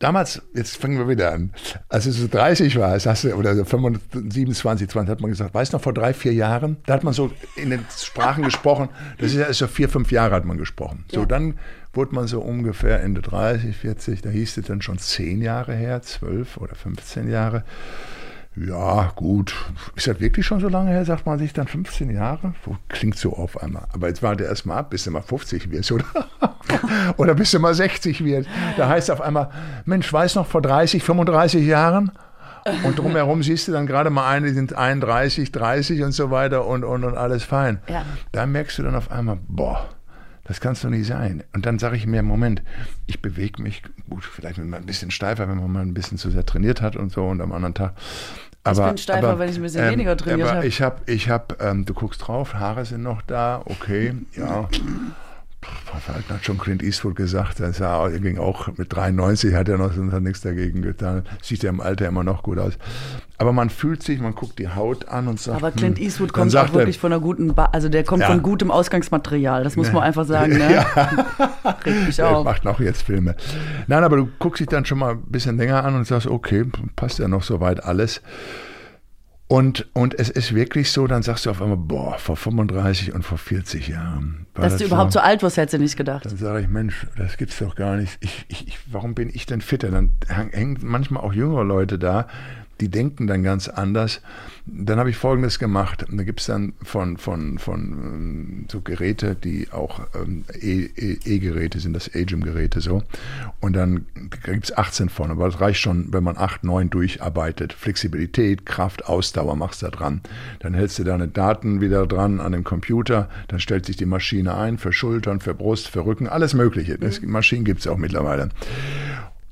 Damals, jetzt fangen wir wieder an, als du so 30 warst, hast du, oder so 25, 27, 20, hat man gesagt, weißt du noch, vor drei, vier Jahren, da hat man so in den Sprachen gesprochen, das ist ja so vier, fünf Jahre hat man gesprochen. So, ja. dann wurde man so ungefähr Ende 30, 40, da hieß es dann schon zehn Jahre her, zwölf oder 15 Jahre. Ja, gut. Ist das wirklich schon so lange her, sagt man sich dann 15 Jahre? Klingt so auf einmal. Aber jetzt warte erst mal ab, bis du mal 50 wirst, oder? oder bis du mal 60 wirst. Da heißt es auf einmal, Mensch, weiß noch, vor 30, 35 Jahren? Und drumherum siehst du dann gerade mal eine, die sind 31, 30 und so weiter und, und, und alles fein. Ja. Da merkst du dann auf einmal, boah, das kannst du nicht sein. Und dann sage ich mir, Moment, ich bewege mich, gut, vielleicht ein bisschen steifer, wenn man mal ein bisschen zu sehr trainiert hat und so und am anderen Tag. Aber, ich bin steifer, aber, wenn ich ein bisschen ähm, weniger trainiert habe. Ich habe, ich hab, ähm, du guckst drauf, Haare sind noch da, okay, ja. Hat schon Clint Eastwood gesagt, er, er ging auch mit 93, hat er noch nichts dagegen getan. Sieht ja im Alter immer noch gut aus. Aber man fühlt sich, man guckt die Haut an und sagt. Aber Clint hm, Eastwood kommt auch wirklich von einer guten, ba also der kommt ja. von gutem Ausgangsmaterial, das muss man einfach sagen. Ne? Ja. Regt mich auf. Er macht auch jetzt Filme. Nein, aber du guckst dich dann schon mal ein bisschen länger an und sagst, okay, passt ja noch soweit alles. Und, und es ist wirklich so, dann sagst du auf einmal, boah, vor 35 und vor 40 Jahren. Dass das du überhaupt so, so alt warst, hättest du nicht gedacht. Dann sage ich, Mensch, das gibt's doch gar nicht. Ich, ich, warum bin ich denn fitter? Dann hängen manchmal auch jüngere Leute da, die denken dann ganz anders. Dann habe ich Folgendes gemacht. Da gibt es dann von, von, von ähm, so Geräte, die auch ähm, E-Geräte e sind, das Agim-Geräte so. Und dann gibt es 18 von, aber das reicht schon, wenn man 8, 9 durcharbeitet. Flexibilität, Kraft, Ausdauer machst du da dran. Dann hältst du deine Daten wieder dran an dem Computer, dann stellt sich die Maschine ein für Schultern, für Brust, für Rücken, alles Mögliche. Das, Maschinen gibt es auch mittlerweile.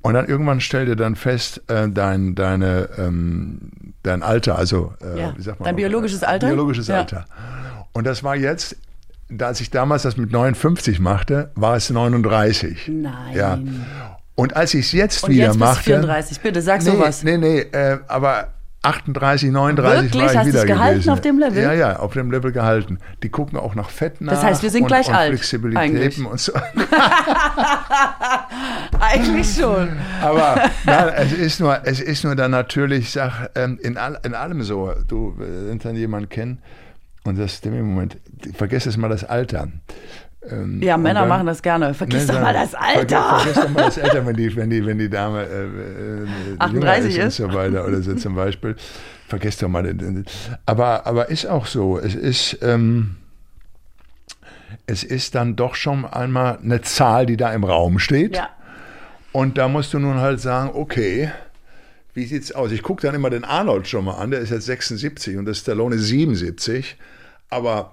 Und dann irgendwann stellt er dann fest, äh, dein, deine, ähm, dein Alter, also äh, ja. wie sagt man? Dein biologisches Alter? Biologisches ja. Alter. Und das war jetzt, als ich damals das mit 59 machte, war es 39. Nein. Ja. Und als ich es jetzt Und wieder jetzt machte. 34, bitte sag nee, sowas. Nee, nee, äh, aber 38, 39 Wirklich? war ich wieder gehalten gewesen. auf dem Level? Ja, ja, auf dem Level gehalten. Die gucken auch nach Fett nach. Das heißt, wir sind und, gleich und alt. Flexibilitäten und so. eigentlich schon. Aber nein, es ist nur, es ist nur dann natürlich, sag, ähm, in, all, in allem so. Du, wenn dann jemanden kennen und das im Moment, vergiss es mal das Alter. Ähm, ja, Männer dann, machen das gerne. Vergiss doch mal das Alter. Vergiss, vergiss, doch mal das Alter, wenn die, wenn die, wenn die Dame äh, äh, 38 ist, ist und so weiter oder so zum Beispiel. Vergiss doch mal. Aber, aber ist auch so. Es ist, ähm, es ist dann doch schon einmal eine Zahl, die da im Raum steht. Ja. Und da musst du nun halt sagen, okay, wie sieht's aus? Ich gucke dann immer den Arnold schon mal an, der ist jetzt 76 und der Stallone 77. Aber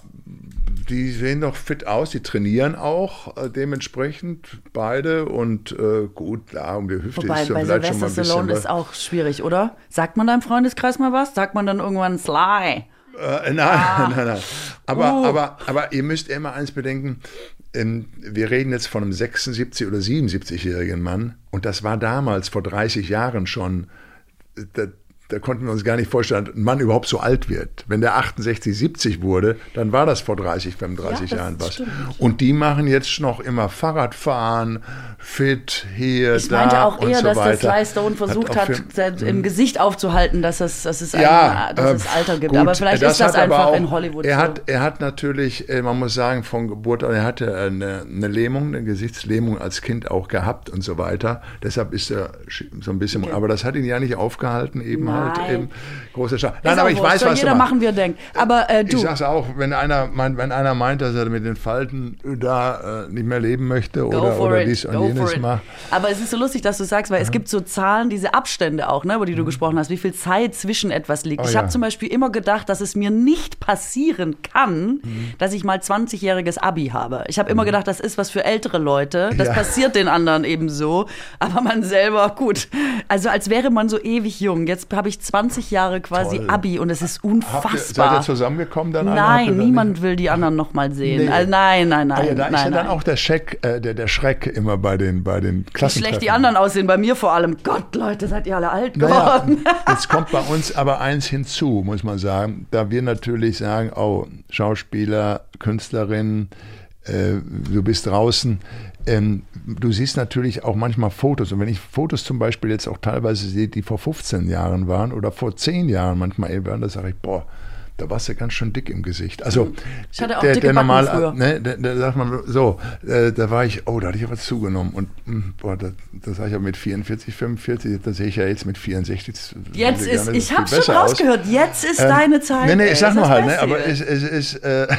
die sehen doch fit aus, die trainieren auch äh, dementsprechend beide und äh, gut, ja, um die Hüfte Wobei, ist ja bei vielleicht schon mal ein bisschen. Stallone ist auch schwierig, oder? Sagt man da im Freundeskreis mal was? Sagt man dann irgendwann Sly? Äh, nein, ah. nein, nein. Aber, uh. aber, aber ihr müsst immer eins bedenken, ähm, wir reden jetzt von einem 76- oder 77-jährigen Mann und das war damals vor 30 Jahren schon, äh, da konnten wir uns gar nicht vorstellen, dass ein Mann überhaupt so alt wird. Wenn der 68, 70 wurde, dann war das vor 30, 35 ja, Jahren was. Stimmt. Und die machen jetzt noch immer Fahrradfahren, fit, hier, ich da. Ich meinte auch eher, so dass weiter. das Leistone versucht hat, hat im Gebsicht aufzuhalten, dass es, dass es, ja, ein, dass es äh, Alter gibt. Gut, aber vielleicht das ist das einfach auch, in Hollywood er so. Hat, er hat natürlich, äh, man muss sagen, von Geburt an, er hatte eine, eine Lähmung, eine Gesichtslähmung als Kind auch gehabt und so weiter. Deshalb ist er so ein bisschen, okay. aber das hat ihn ja nicht aufgehalten, eben halt eben große Schau. Ist Nein, aber ich wurscht, weiß, soll was jeder du machen, wie er denkt. Aber äh, du, Ich sag's auch, wenn einer, meint, wenn einer meint, dass er mit den Falten da äh, nicht mehr leben möchte Go oder, oder it. dies und Go jenes macht. Aber es ist so lustig, dass du sagst, weil es gibt so Zahlen, diese Abstände auch, ne, über die du gesprochen hast, wie viel Zeit zwischen etwas liegt. Mhm. Oh ich ja. habe zum Beispiel immer gedacht, dass es mir nicht passieren kann, Mhm. dass ich mal 20-jähriges Abi habe. Ich habe immer gedacht, das ist was für ältere Leute. Das Ja. passiert den anderen eben so. Aber man selber, gut. Also als wäre man so ewig jung. Jetzt habe ich 20 Jahre quasi Toll. Abi und es ist Habt ihr, seid ihr unfassbar. zusammengekommen dann? Nein, da niemand nicht- will die anderen noch mal sehen. Nee. Also nein, nein, nein. Ah, ja, da nein, ist ja dann nein. auch der Schreck, äh, der, der Schreck immer bei den, bei den Wie Klassentreffen. schlecht die anderen aussehen, bei mir vor allem. Gott, Leute, seid ihr alle alt Naja, geworden. jetzt kommt bei uns aber eins hinzu, muss man sagen, da wir natürlich sagen, oh, Schauspieler, Künstlerin, äh, du bist draußen. Ähm, du siehst natürlich auch manchmal Fotos. Und wenn ich Fotos zum Beispiel jetzt auch teilweise sehe, die vor 15 Jahren waren oder vor 10 Jahren manchmal eben waren, da sage ich, boah, da warst du ganz schön dick im Gesicht. Also Ich hatte auch der, dicke der normal, früher. ne, der, der sagt man so, äh, da war ich, oh, da hatte ich aber zugenommen. Und mh, boah, da, das sage ich aber mit 44, 45, das sehe ich ja jetzt mit 64. das Jetzt ist, ich habe schon besser aus. rausgehört, jetzt ist Ähm, deine Zeit. Nee, nee, ey. ich sag Ist nur das halt, ne, aber es, ist, äh,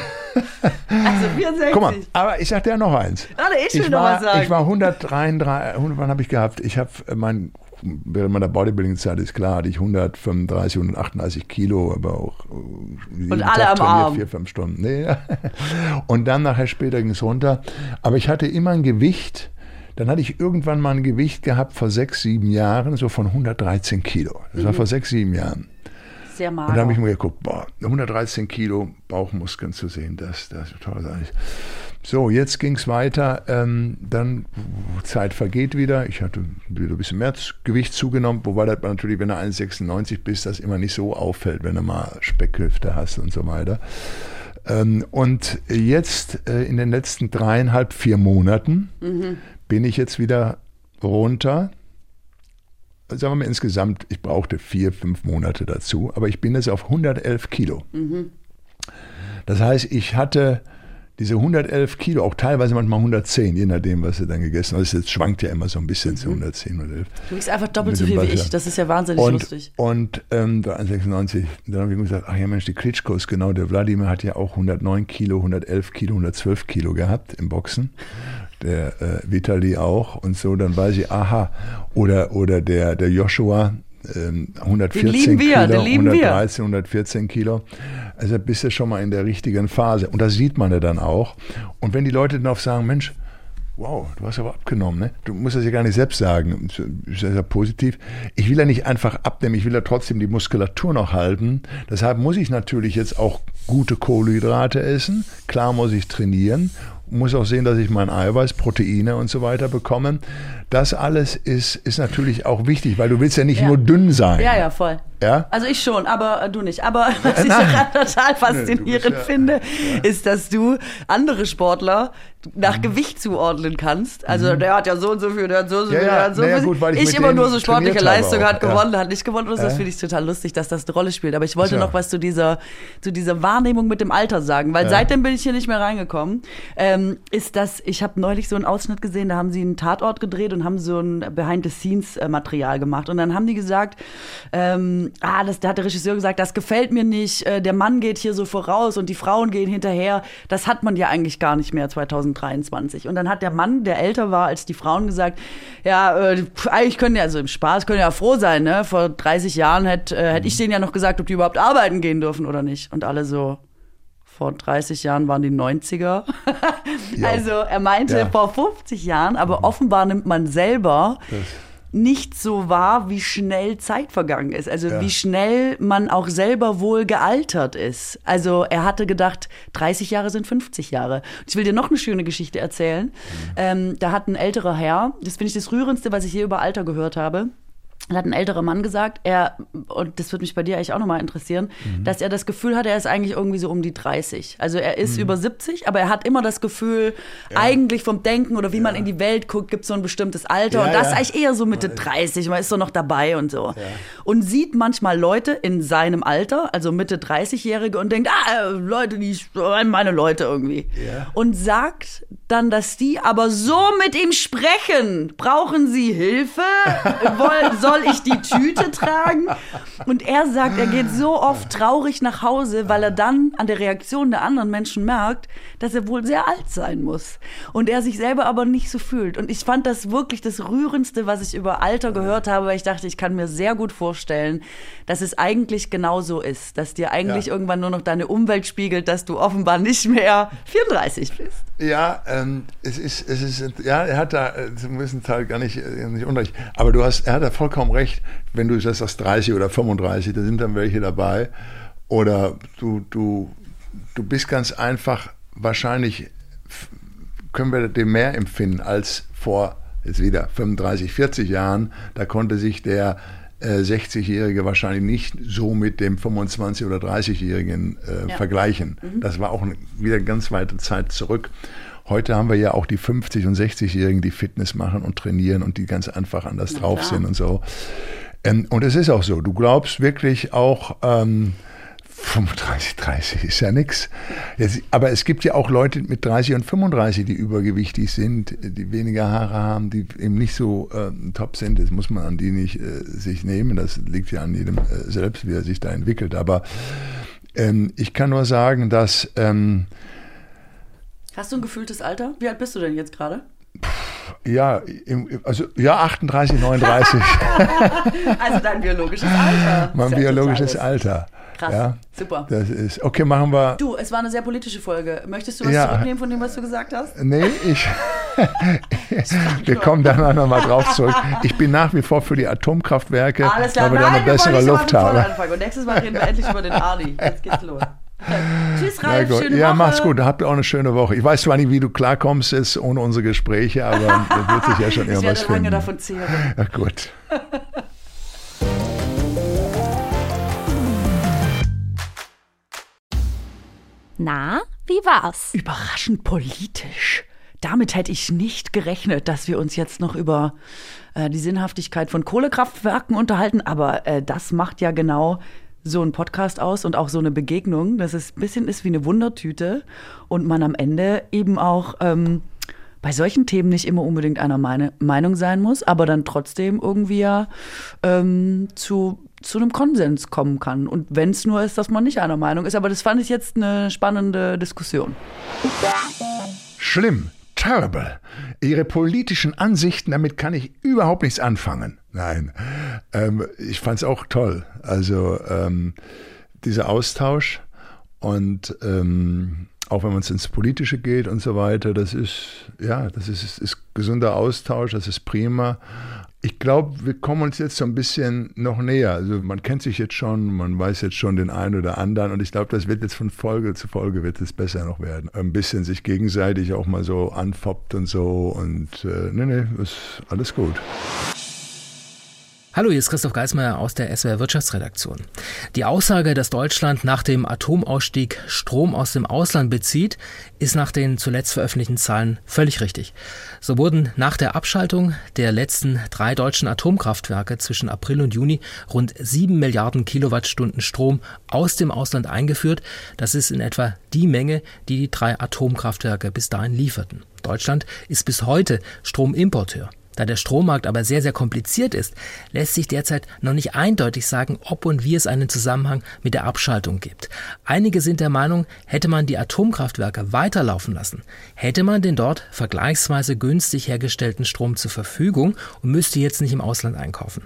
Also 64. guck mal, aber ich sag dir noch eins. Warte, ich will noch war, was sagen. Ich war 133, 100, wann habe ich gehabt? Ich habe mein, während meiner Bodybuilding-Zeit ist klar, hatte ich 135, 138 Kilo, aber auch äh, jeden alle Tag am Arm. vier, fünf Stunden. Nee. Und dann nachher später ging es runter. Aber ich hatte immer ein Gewicht, dann hatte ich irgendwann mal ein Gewicht gehabt vor sechs, sieben Jahren, so von 113 Kilo. Das Mhm. war vor sechs, sieben Jahren. Sehr Und da habe ich mager. mir geguckt, boah, 113 Kilo Bauchmuskeln zu sehen, das, das ist toll. Eigentlich. So, jetzt ging es weiter. Ähm, dann Zeit vergeht wieder. Ich hatte wieder ein bisschen mehr Gewicht zugenommen, wobei das natürlich, wenn du 1,96 bist, das immer nicht so auffällt, wenn du mal Speckhüfte hast und so weiter. Ähm, und jetzt äh, in den letzten dreieinhalb, vier Monaten bin ich jetzt wieder runter sagen wir mal insgesamt, ich brauchte vier, fünf Monate dazu, aber ich bin jetzt auf 111 Kilo. Das heißt, ich hatte diese 111 Kilo, auch teilweise manchmal 110, je nachdem, was du dann gegessen hast. Das schwankt ja immer so ein bisschen zu 110, 111. Du wiegst einfach doppelt so viel wie Wasser. ich. Das ist ja wahnsinnig Und, lustig. und ähm, da 1,96, dann habe ich gesagt, ach ja Mensch, die Klitschkos, genau, der Wladimir hat ja auch 109 Kilo, 111 Kilo, 112 Kilo gehabt im Boxen. Der äh, Vitali auch und so, dann weiß ich, aha, oder, oder der, der Joshua, 114 lieben wir, Kilo, den lieben wir. 113, 114 Kilo. Also bist du schon mal in der richtigen Phase. Und das sieht man ja dann auch. Und wenn die Leute dann auch sagen, Mensch, wow, du hast aber abgenommen, ne? Du musst das ja gar nicht selbst sagen. Das ist ja positiv. Ich will ja nicht einfach abnehmen, ich will ja trotzdem die Muskulatur noch halten. Deshalb muss ich natürlich jetzt auch gute Kohlenhydrate essen. Klar muss ich trainieren. Muss auch sehen, dass ich mein Eiweiß, Proteine und so weiter bekomme. Das alles ist, ist natürlich auch wichtig, weil du willst ja nicht Ja. nur dünn sein. Ja, ja, voll. Ja? Also ich schon, aber äh, du nicht. Aber was ich daran total faszinierend Nee, finde, ist, dass du andere Sportler Mhm. nach Gewicht zuordnen kannst. Also der hat ja so und so viel, der hat so und so viel, der hat so und Naja, viel. gut, ich ich immer nur so sportliche Leistung hat gewonnen, hat nicht gewonnen. Das Ja. finde ich total lustig, dass das eine Rolle spielt. Aber ich wollte noch was zu dieser, zu dieser Wahrnehmung mit dem Alter sagen, weil seitdem bin ich hier nicht mehr reingekommen. Ähm, ist das, ich habe neulich so einen Ausschnitt gesehen, da haben sie einen Tatort gedreht und haben so ein Behind-the-Scenes-Material gemacht. Und dann haben die gesagt, ähm, ah, das, da hat der Regisseur gesagt, das gefällt mir nicht, äh, der Mann geht hier so voraus und die Frauen gehen hinterher. Das hat man ja eigentlich gar nicht mehr 2023. Und dann hat der Mann, der älter war als die Frauen, gesagt, ja, äh, eigentlich können ja, also im Spaß können ja froh sein, ne? Vor 30 Jahren hätte äh, hätt ich denen ja noch gesagt, ob die überhaupt arbeiten gehen dürfen oder nicht. Und alle so, vor 30 Jahren waren die 90er. Ja. Also er meinte Ja. Mhm. vor 50 Jahren, aber offenbar nimmt man selber nicht so wahr, wie schnell Zeit vergangen ist. Also Ja. wie schnell man auch selber wohl gealtert ist. Also er hatte gedacht, 30 Jahre sind 50 Jahre. Ich will dir noch eine schöne Geschichte erzählen. Mhm. Ähm, da hat ein älterer Herr, das finde ich das Rührendste, was ich je über Alter gehört habe. Da hat ein älterer Mann gesagt, er, und das würde mich bei dir eigentlich auch nochmal interessieren, Mhm. dass er das Gefühl hat, er ist eigentlich irgendwie so um die 30. Also er Mhm. ist über 70, aber er hat immer das Gefühl, eigentlich vom Denken oder wie man in die Welt guckt, gibt es so ein bestimmtes Alter. Ja, und das ja. ist eigentlich eher so Mitte 30, man ist so noch dabei und so. Und sieht manchmal Leute in seinem Alter, also Mitte 30-Jährige, und denkt, ah, äh, Leute, die, meine Leute irgendwie. Ja. Und sagt dann, dass die aber so mit ihm sprechen. Brauchen Sie Hilfe? Woll, soll ich die Tüte tragen? Und er sagt, er geht so oft traurig nach Hause, weil er dann an der Reaktion der anderen Menschen merkt, dass er wohl sehr alt sein muss. Und er sich selber aber nicht so fühlt. Und ich fand das wirklich das Rührendste, was ich über Alter gehört habe, weil ich dachte, ich kann mir sehr gut vorstellen, dass es eigentlich genau so ist. Dass dir eigentlich ja. irgendwann nur noch deine Umwelt spiegelt, dass du offenbar nicht mehr 34 bist. Ja, ähm, es ist, es ist, ja, er hat da äh, zum gewissen Teil gar nicht, äh, nicht unrecht. Aber du hast, er hat da vollkommen recht, wenn du das sagst 30 oder 35, da sind dann welche dabei. Oder du, du, du bist ganz einfach, wahrscheinlich können wir dem mehr empfinden als vor, jetzt wieder 35, 40 Jahren. Da konnte sich der 60-Jährige äh, wahrscheinlich nicht so mit dem 25- oder 30-Jährigen äh, ja. vergleichen. Mhm. Das war auch wieder ganz weite Zeit zurück. Heute haben wir ja auch die 50- und 60-Jährigen, die Fitness machen und trainieren und die ganz einfach anders Na drauf klar. sind und so. Ähm, und es ist auch so, du glaubst wirklich auch, ähm, 35, 30 ist ja nichts. Aber es gibt ja auch Leute mit 30 und 35, die übergewichtig sind, die weniger Haare haben, die eben nicht so äh, top sind. Das muss man an die nicht äh, sich nehmen. Das liegt ja an jedem äh, selbst, wie er sich da entwickelt. Aber ähm, ich kann nur sagen, dass. Ähm, Hast du ein gefühltes Alter? Wie alt bist du denn jetzt gerade? Ja, im, also ja, 38, 39. also dein biologisches Alter. Mein biologisches Alter. Krass, ja, super. Das ist, okay, machen wir. Du, es war eine sehr politische Folge. Möchtest du was ja, zurücknehmen von dem, was du gesagt hast? Nee, ich. wir kommen dann nochmal drauf zurück. Ich bin nach wie vor für die Atomkraftwerke, Alles klar. weil wir da eine bessere Luft haben. Und nächstes Mal reden wir endlich über den Ali. Jetzt geht's los. Tschüss, Ralf. Ja, schöne ja, Woche. mach's gut. Habt ihr auch eine schöne Woche. Ich weiß zwar nicht, wie du klarkommst jetzt ohne unsere Gespräche, aber da wird sich ja schon irgendwas finden. Ich werde lange davon zehren. Ja, gut. Na, wie war's? Überraschend politisch. Damit hätte ich nicht gerechnet, dass wir uns jetzt noch über äh, die Sinnhaftigkeit von Kohlekraftwerken unterhalten. Aber äh, das macht ja genau so ein Podcast aus und auch so eine Begegnung, dass es ein bisschen ist wie eine Wundertüte und man am Ende eben auch ähm, bei solchen Themen nicht immer unbedingt einer meine Meinung sein muss, aber dann trotzdem irgendwie ja ähm, zu zu einem Konsens kommen kann. Und wenn es nur ist, dass man nicht einer Meinung ist. Aber das fand ich jetzt eine spannende Diskussion. Schlimm, terrible. Ihre politischen Ansichten, damit kann ich überhaupt nichts anfangen. Nein, ähm, ich fand es auch toll. Also ähm, dieser Austausch und ähm, auch wenn man es ins Politische geht und so weiter, das ist, ja, das ist, ist gesunder Austausch, das ist prima. Ich glaube, wir kommen uns jetzt so ein bisschen noch näher. Also man kennt sich jetzt schon, man weiß jetzt schon den einen oder anderen und ich glaube, das wird jetzt von Folge zu Folge wird es besser noch werden. Ein bisschen sich gegenseitig auch mal so anfoppt und so und äh, nee, nee, ist alles gut. Hallo, hier ist Christoph Geismeier aus der SWR Wirtschaftsredaktion. Die Aussage, dass Deutschland nach dem Atomausstieg Strom aus dem Ausland bezieht, ist nach den zuletzt veröffentlichten Zahlen völlig richtig. So wurden nach der Abschaltung der letzten drei deutschen Atomkraftwerke zwischen April und Juni rund sieben Milliarden Kilowattstunden Strom aus dem Ausland eingeführt. Das ist in etwa die Menge, die die drei Atomkraftwerke bis dahin lieferten. Deutschland ist bis heute Stromimporteur. Da der Strommarkt aber sehr, sehr kompliziert ist, lässt sich derzeit noch nicht eindeutig sagen, ob und wie es einen Zusammenhang mit der Abschaltung gibt. Einige sind der Meinung, hätte man die Atomkraftwerke weiterlaufen lassen, hätte man den dort vergleichsweise günstig hergestellten Strom zur Verfügung und müsste jetzt nicht im Ausland einkaufen.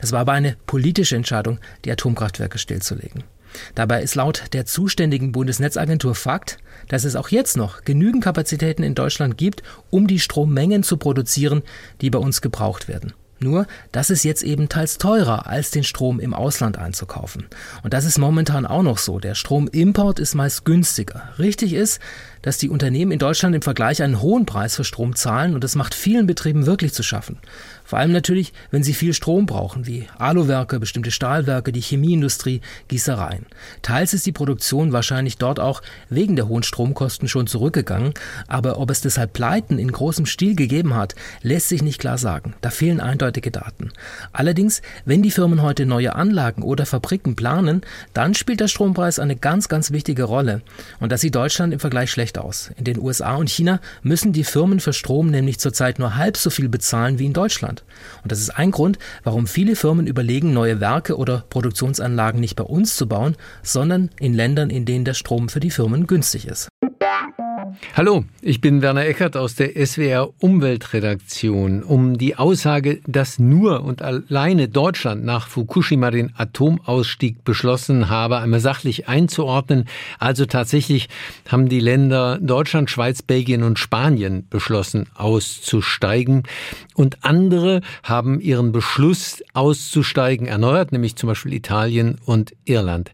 Das war aber eine politische Entscheidung, die Atomkraftwerke stillzulegen. Dabei ist laut der zuständigen Bundesnetzagentur Fakt, dass es auch jetzt noch genügend Kapazitäten in Deutschland gibt, um die Strommengen zu produzieren, die bei uns gebraucht werden. Nur, das ist jetzt eben teils teurer, als den Strom im Ausland einzukaufen. Und das ist momentan auch noch so. Der Stromimport ist meist günstiger. Richtig ist, dass die Unternehmen in Deutschland im Vergleich einen hohen Preis für Strom zahlen und das macht vielen Betrieben wirklich zu schaffen. Vor allem natürlich, wenn sie viel Strom brauchen, wie Aluwerke, bestimmte Stahlwerke, die Chemieindustrie, Gießereien. Teils ist die Produktion wahrscheinlich dort auch wegen der hohen Stromkosten schon zurückgegangen, aber ob es deshalb Pleiten in großem Stil gegeben hat, lässt sich nicht klar sagen. Da fehlen eindeutige Daten. Allerdings, wenn die Firmen heute neue Anlagen oder Fabriken planen, dann spielt der Strompreis eine ganz, ganz wichtige Rolle. Und das sieht Deutschland im Vergleich schlecht aus. In den USA und China müssen die Firmen für Strom nämlich zurzeit nur halb so viel bezahlen wie in Deutschland. Und das ist ein Grund, warum viele Firmen überlegen, neue Werke oder Produktionsanlagen nicht bei uns zu bauen, sondern in Ländern, in denen der Strom für die Firmen günstig ist. Hallo, ich bin Werner Eckert aus der SWR Umweltredaktion. Um die Aussage, dass nur und alleine Deutschland nach Fukushima den Atomausstieg beschlossen habe, einmal sachlich einzuordnen. Also tatsächlich haben die Länder Deutschland, Schweiz, Belgien und Spanien beschlossen, auszusteigen. Und andere haben ihren Beschluss auszusteigen erneuert, nämlich zum Beispiel Italien und Irland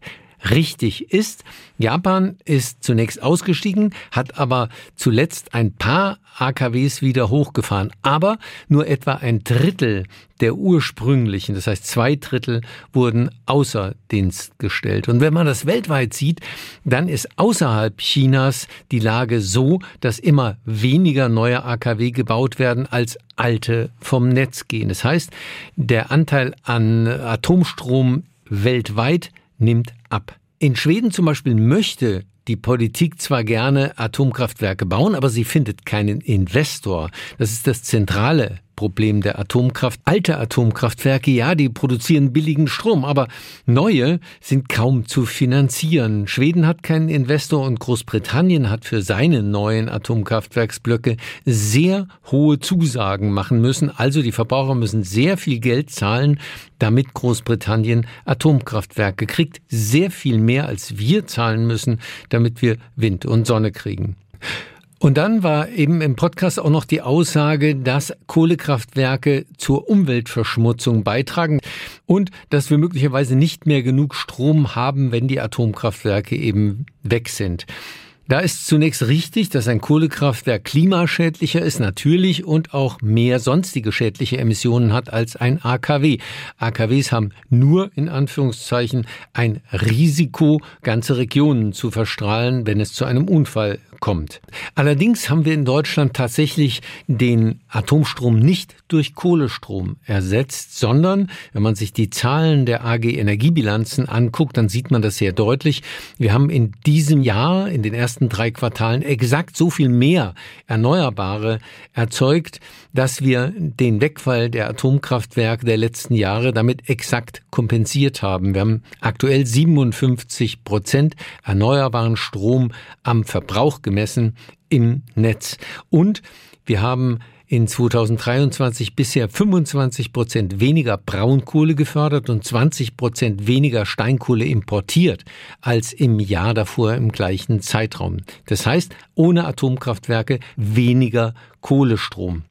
richtig ist. Japan ist zunächst ausgestiegen, hat aber zuletzt ein paar AKWs wieder hochgefahren, aber nur etwa ein Drittel der ursprünglichen, das heißt zwei Drittel, wurden außer Dienst gestellt. Und wenn man das weltweit sieht, dann ist außerhalb Chinas die Lage so, dass immer weniger neue AKW gebaut werden, als alte vom Netz gehen. Das heißt, der Anteil an Atomstrom weltweit nimmt ab. In Schweden zum Beispiel möchte die Politik zwar gerne Atomkraftwerke bauen, aber sie findet keinen Investor. Das ist das zentrale Problem der Atomkraft. Alte Atomkraftwerke, ja, die produzieren billigen Strom, aber neue sind kaum zu finanzieren. Schweden hat keinen Investor und Großbritannien hat für seine neuen Atomkraftwerksblöcke sehr hohe Zusagen machen müssen. Also die Verbraucher müssen sehr viel Geld zahlen, damit Großbritannien Atomkraftwerke kriegt. Sehr viel mehr als wir zahlen müssen, damit wir Wind und Sonne kriegen. Und dann war eben im Podcast auch noch die Aussage, dass Kohlekraftwerke zur Umweltverschmutzung beitragen und dass wir möglicherweise nicht mehr genug Strom haben, wenn die Atomkraftwerke eben weg sind. Da ist zunächst richtig, dass ein Kohlekraftwerk klimaschädlicher ist, natürlich, und auch mehr sonstige schädliche Emissionen hat als ein AKW. AKWs haben nur in Anführungszeichen ein Risiko, ganze Regionen zu verstrahlen, wenn es zu einem Unfall kommt. Allerdings haben wir in Deutschland tatsächlich den Atomstrom nicht durch Kohlestrom ersetzt, sondern wenn man sich die Zahlen der AG Energiebilanzen anguckt, dann sieht man das sehr deutlich. Wir haben in diesem Jahr, in den ersten drei Quartalen, exakt so viel mehr Erneuerbare erzeugt, dass wir den Wegfall der Atomkraftwerke der letzten Jahre damit exakt kompensiert haben. Wir haben aktuell 57 Prozent erneuerbaren Strom am Verbrauch gemessen im Netz. Und wir haben in 2023 bisher 25 Prozent weniger Braunkohle gefördert und 20 Prozent weniger Steinkohle importiert als im Jahr davor im gleichen Zeitraum. Das heißt, ohne Atomkraftwerke weniger Kohlestrom.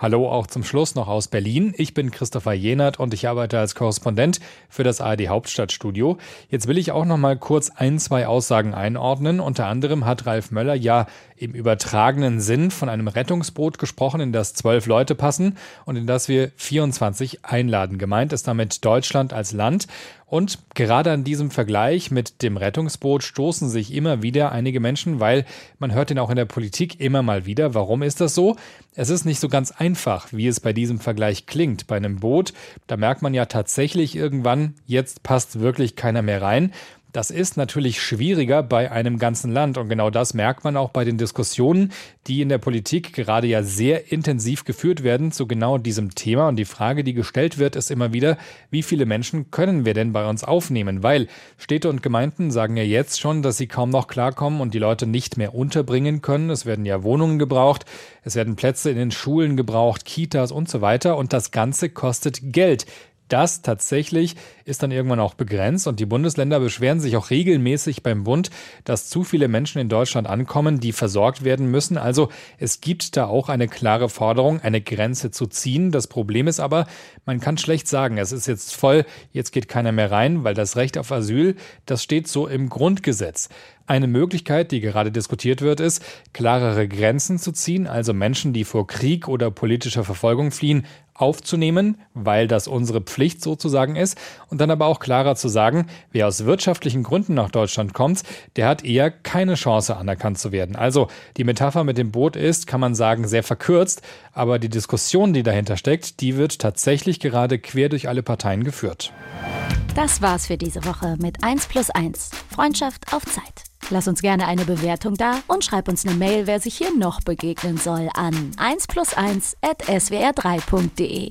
Hallo auch zum Schluss noch aus Berlin. Ich bin Christopher Jenert und ich arbeite als Korrespondent für das ARD Hauptstadtstudio. Jetzt will ich auch noch mal kurz ein, zwei Aussagen einordnen. Unter anderem hat Ralf Möller ja im übertragenen Sinn von einem Rettungsboot gesprochen, in das zwölf Leute passen und in das wir 24 einladen. Gemeint ist damit Deutschland als Land. Und gerade an diesem Vergleich mit dem Rettungsboot stoßen sich immer wieder einige Menschen, weil man hört ihn auch in der Politik immer mal wieder. Warum ist das so? Es ist nicht so ganz einfach, wie es bei diesem Vergleich klingt. Bei einem Boot, da merkt man ja tatsächlich irgendwann, jetzt passt wirklich keiner mehr rein. Das ist natürlich schwieriger bei einem ganzen Land und genau das merkt man auch bei den Diskussionen, die in der Politik gerade ja sehr intensiv geführt werden zu genau diesem Thema. Und die Frage, die gestellt wird, ist immer wieder, wie viele Menschen können wir denn bei uns aufnehmen? Weil Städte und Gemeinden sagen ja jetzt schon, dass sie kaum noch klarkommen und die Leute nicht mehr unterbringen können. Es werden ja Wohnungen gebraucht, es werden Plätze in den Schulen gebraucht, Kitas und so weiter und das Ganze kostet Geld das tatsächlich ist dann irgendwann auch begrenzt und die Bundesländer beschweren sich auch regelmäßig beim Bund, dass zu viele Menschen in Deutschland ankommen, die versorgt werden müssen. Also es gibt da auch eine klare Forderung, eine Grenze zu ziehen. Das Problem ist aber, man kann schlecht sagen, es ist jetzt voll, jetzt geht keiner mehr rein, weil das Recht auf Asyl, das steht so im Grundgesetz. Eine Möglichkeit, die gerade diskutiert wird, ist, klarere Grenzen zu ziehen, also Menschen, die vor Krieg oder politischer Verfolgung fliehen, aufzunehmen, weil das unsere Pflicht sozusagen ist. Und dann aber auch klarer zu sagen, wer aus wirtschaftlichen Gründen nach Deutschland kommt, der hat eher keine Chance anerkannt zu werden. Also die Metapher mit dem Boot ist, kann man sagen, sehr verkürzt, aber die Diskussion, die dahinter steckt, die wird tatsächlich gerade quer durch alle Parteien geführt. Das war's für diese Woche mit 1 plus 1. Freundschaft auf Zeit. Lass uns gerne eine Bewertung da und schreib uns eine Mail, wer sich hier noch begegnen soll, an 1 plus 1 at swr3.de.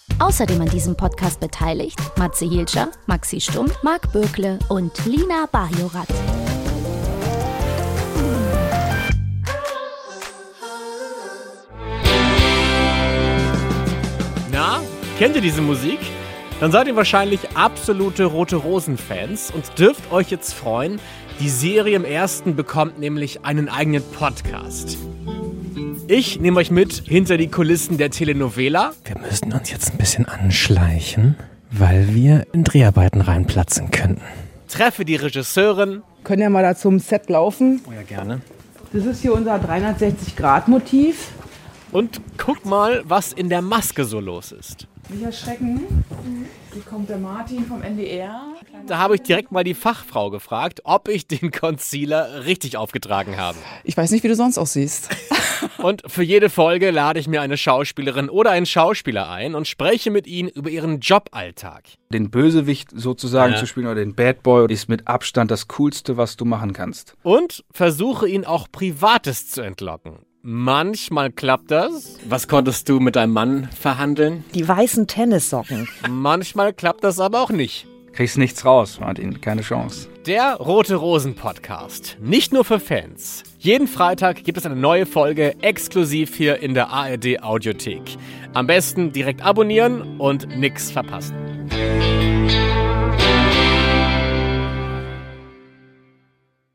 Außerdem an diesem Podcast beteiligt Matze Hilscher, Maxi Stumm, Marc Bökle und Lina Bajorat. Na, kennt ihr diese Musik? Dann seid ihr wahrscheinlich absolute Rote Rosen-Fans und dürft euch jetzt freuen. Die Serie im ersten bekommt nämlich einen eigenen Podcast. Ich nehme euch mit hinter die Kulissen der Telenovela. Wir müssen uns jetzt ein bisschen anschleichen, weil wir in Dreharbeiten reinplatzen könnten. Treffe die Regisseurin. Können ja mal da zum Set laufen. Oh ja, gerne. Das ist hier unser 360-Grad-Motiv. Und guck mal, was in der Maske so los ist. Nicht erschrecken. Hier kommt der Martin vom NDR. Da habe ich direkt mal die Fachfrau gefragt, ob ich den Concealer richtig aufgetragen habe. Ich weiß nicht, wie du sonst aussiehst. Und für jede Folge lade ich mir eine Schauspielerin oder einen Schauspieler ein und spreche mit ihnen über ihren Joballtag. Den Bösewicht sozusagen Ja. zu spielen oder den Bad Boy ist mit Abstand das Coolste, was du machen kannst. Und versuche ihn auch Privates zu entlocken. Manchmal klappt das. Was konntest du mit deinem Mann verhandeln? Die weißen Tennissocken. Manchmal klappt das aber auch nicht. Kriegst nichts raus, Martin, keine Chance. Der Rote Rosen Podcast. Nicht nur für Fans. Jeden Freitag gibt es eine neue Folge exklusiv hier in der ARD Audiothek. Am besten direkt abonnieren und nix verpassen.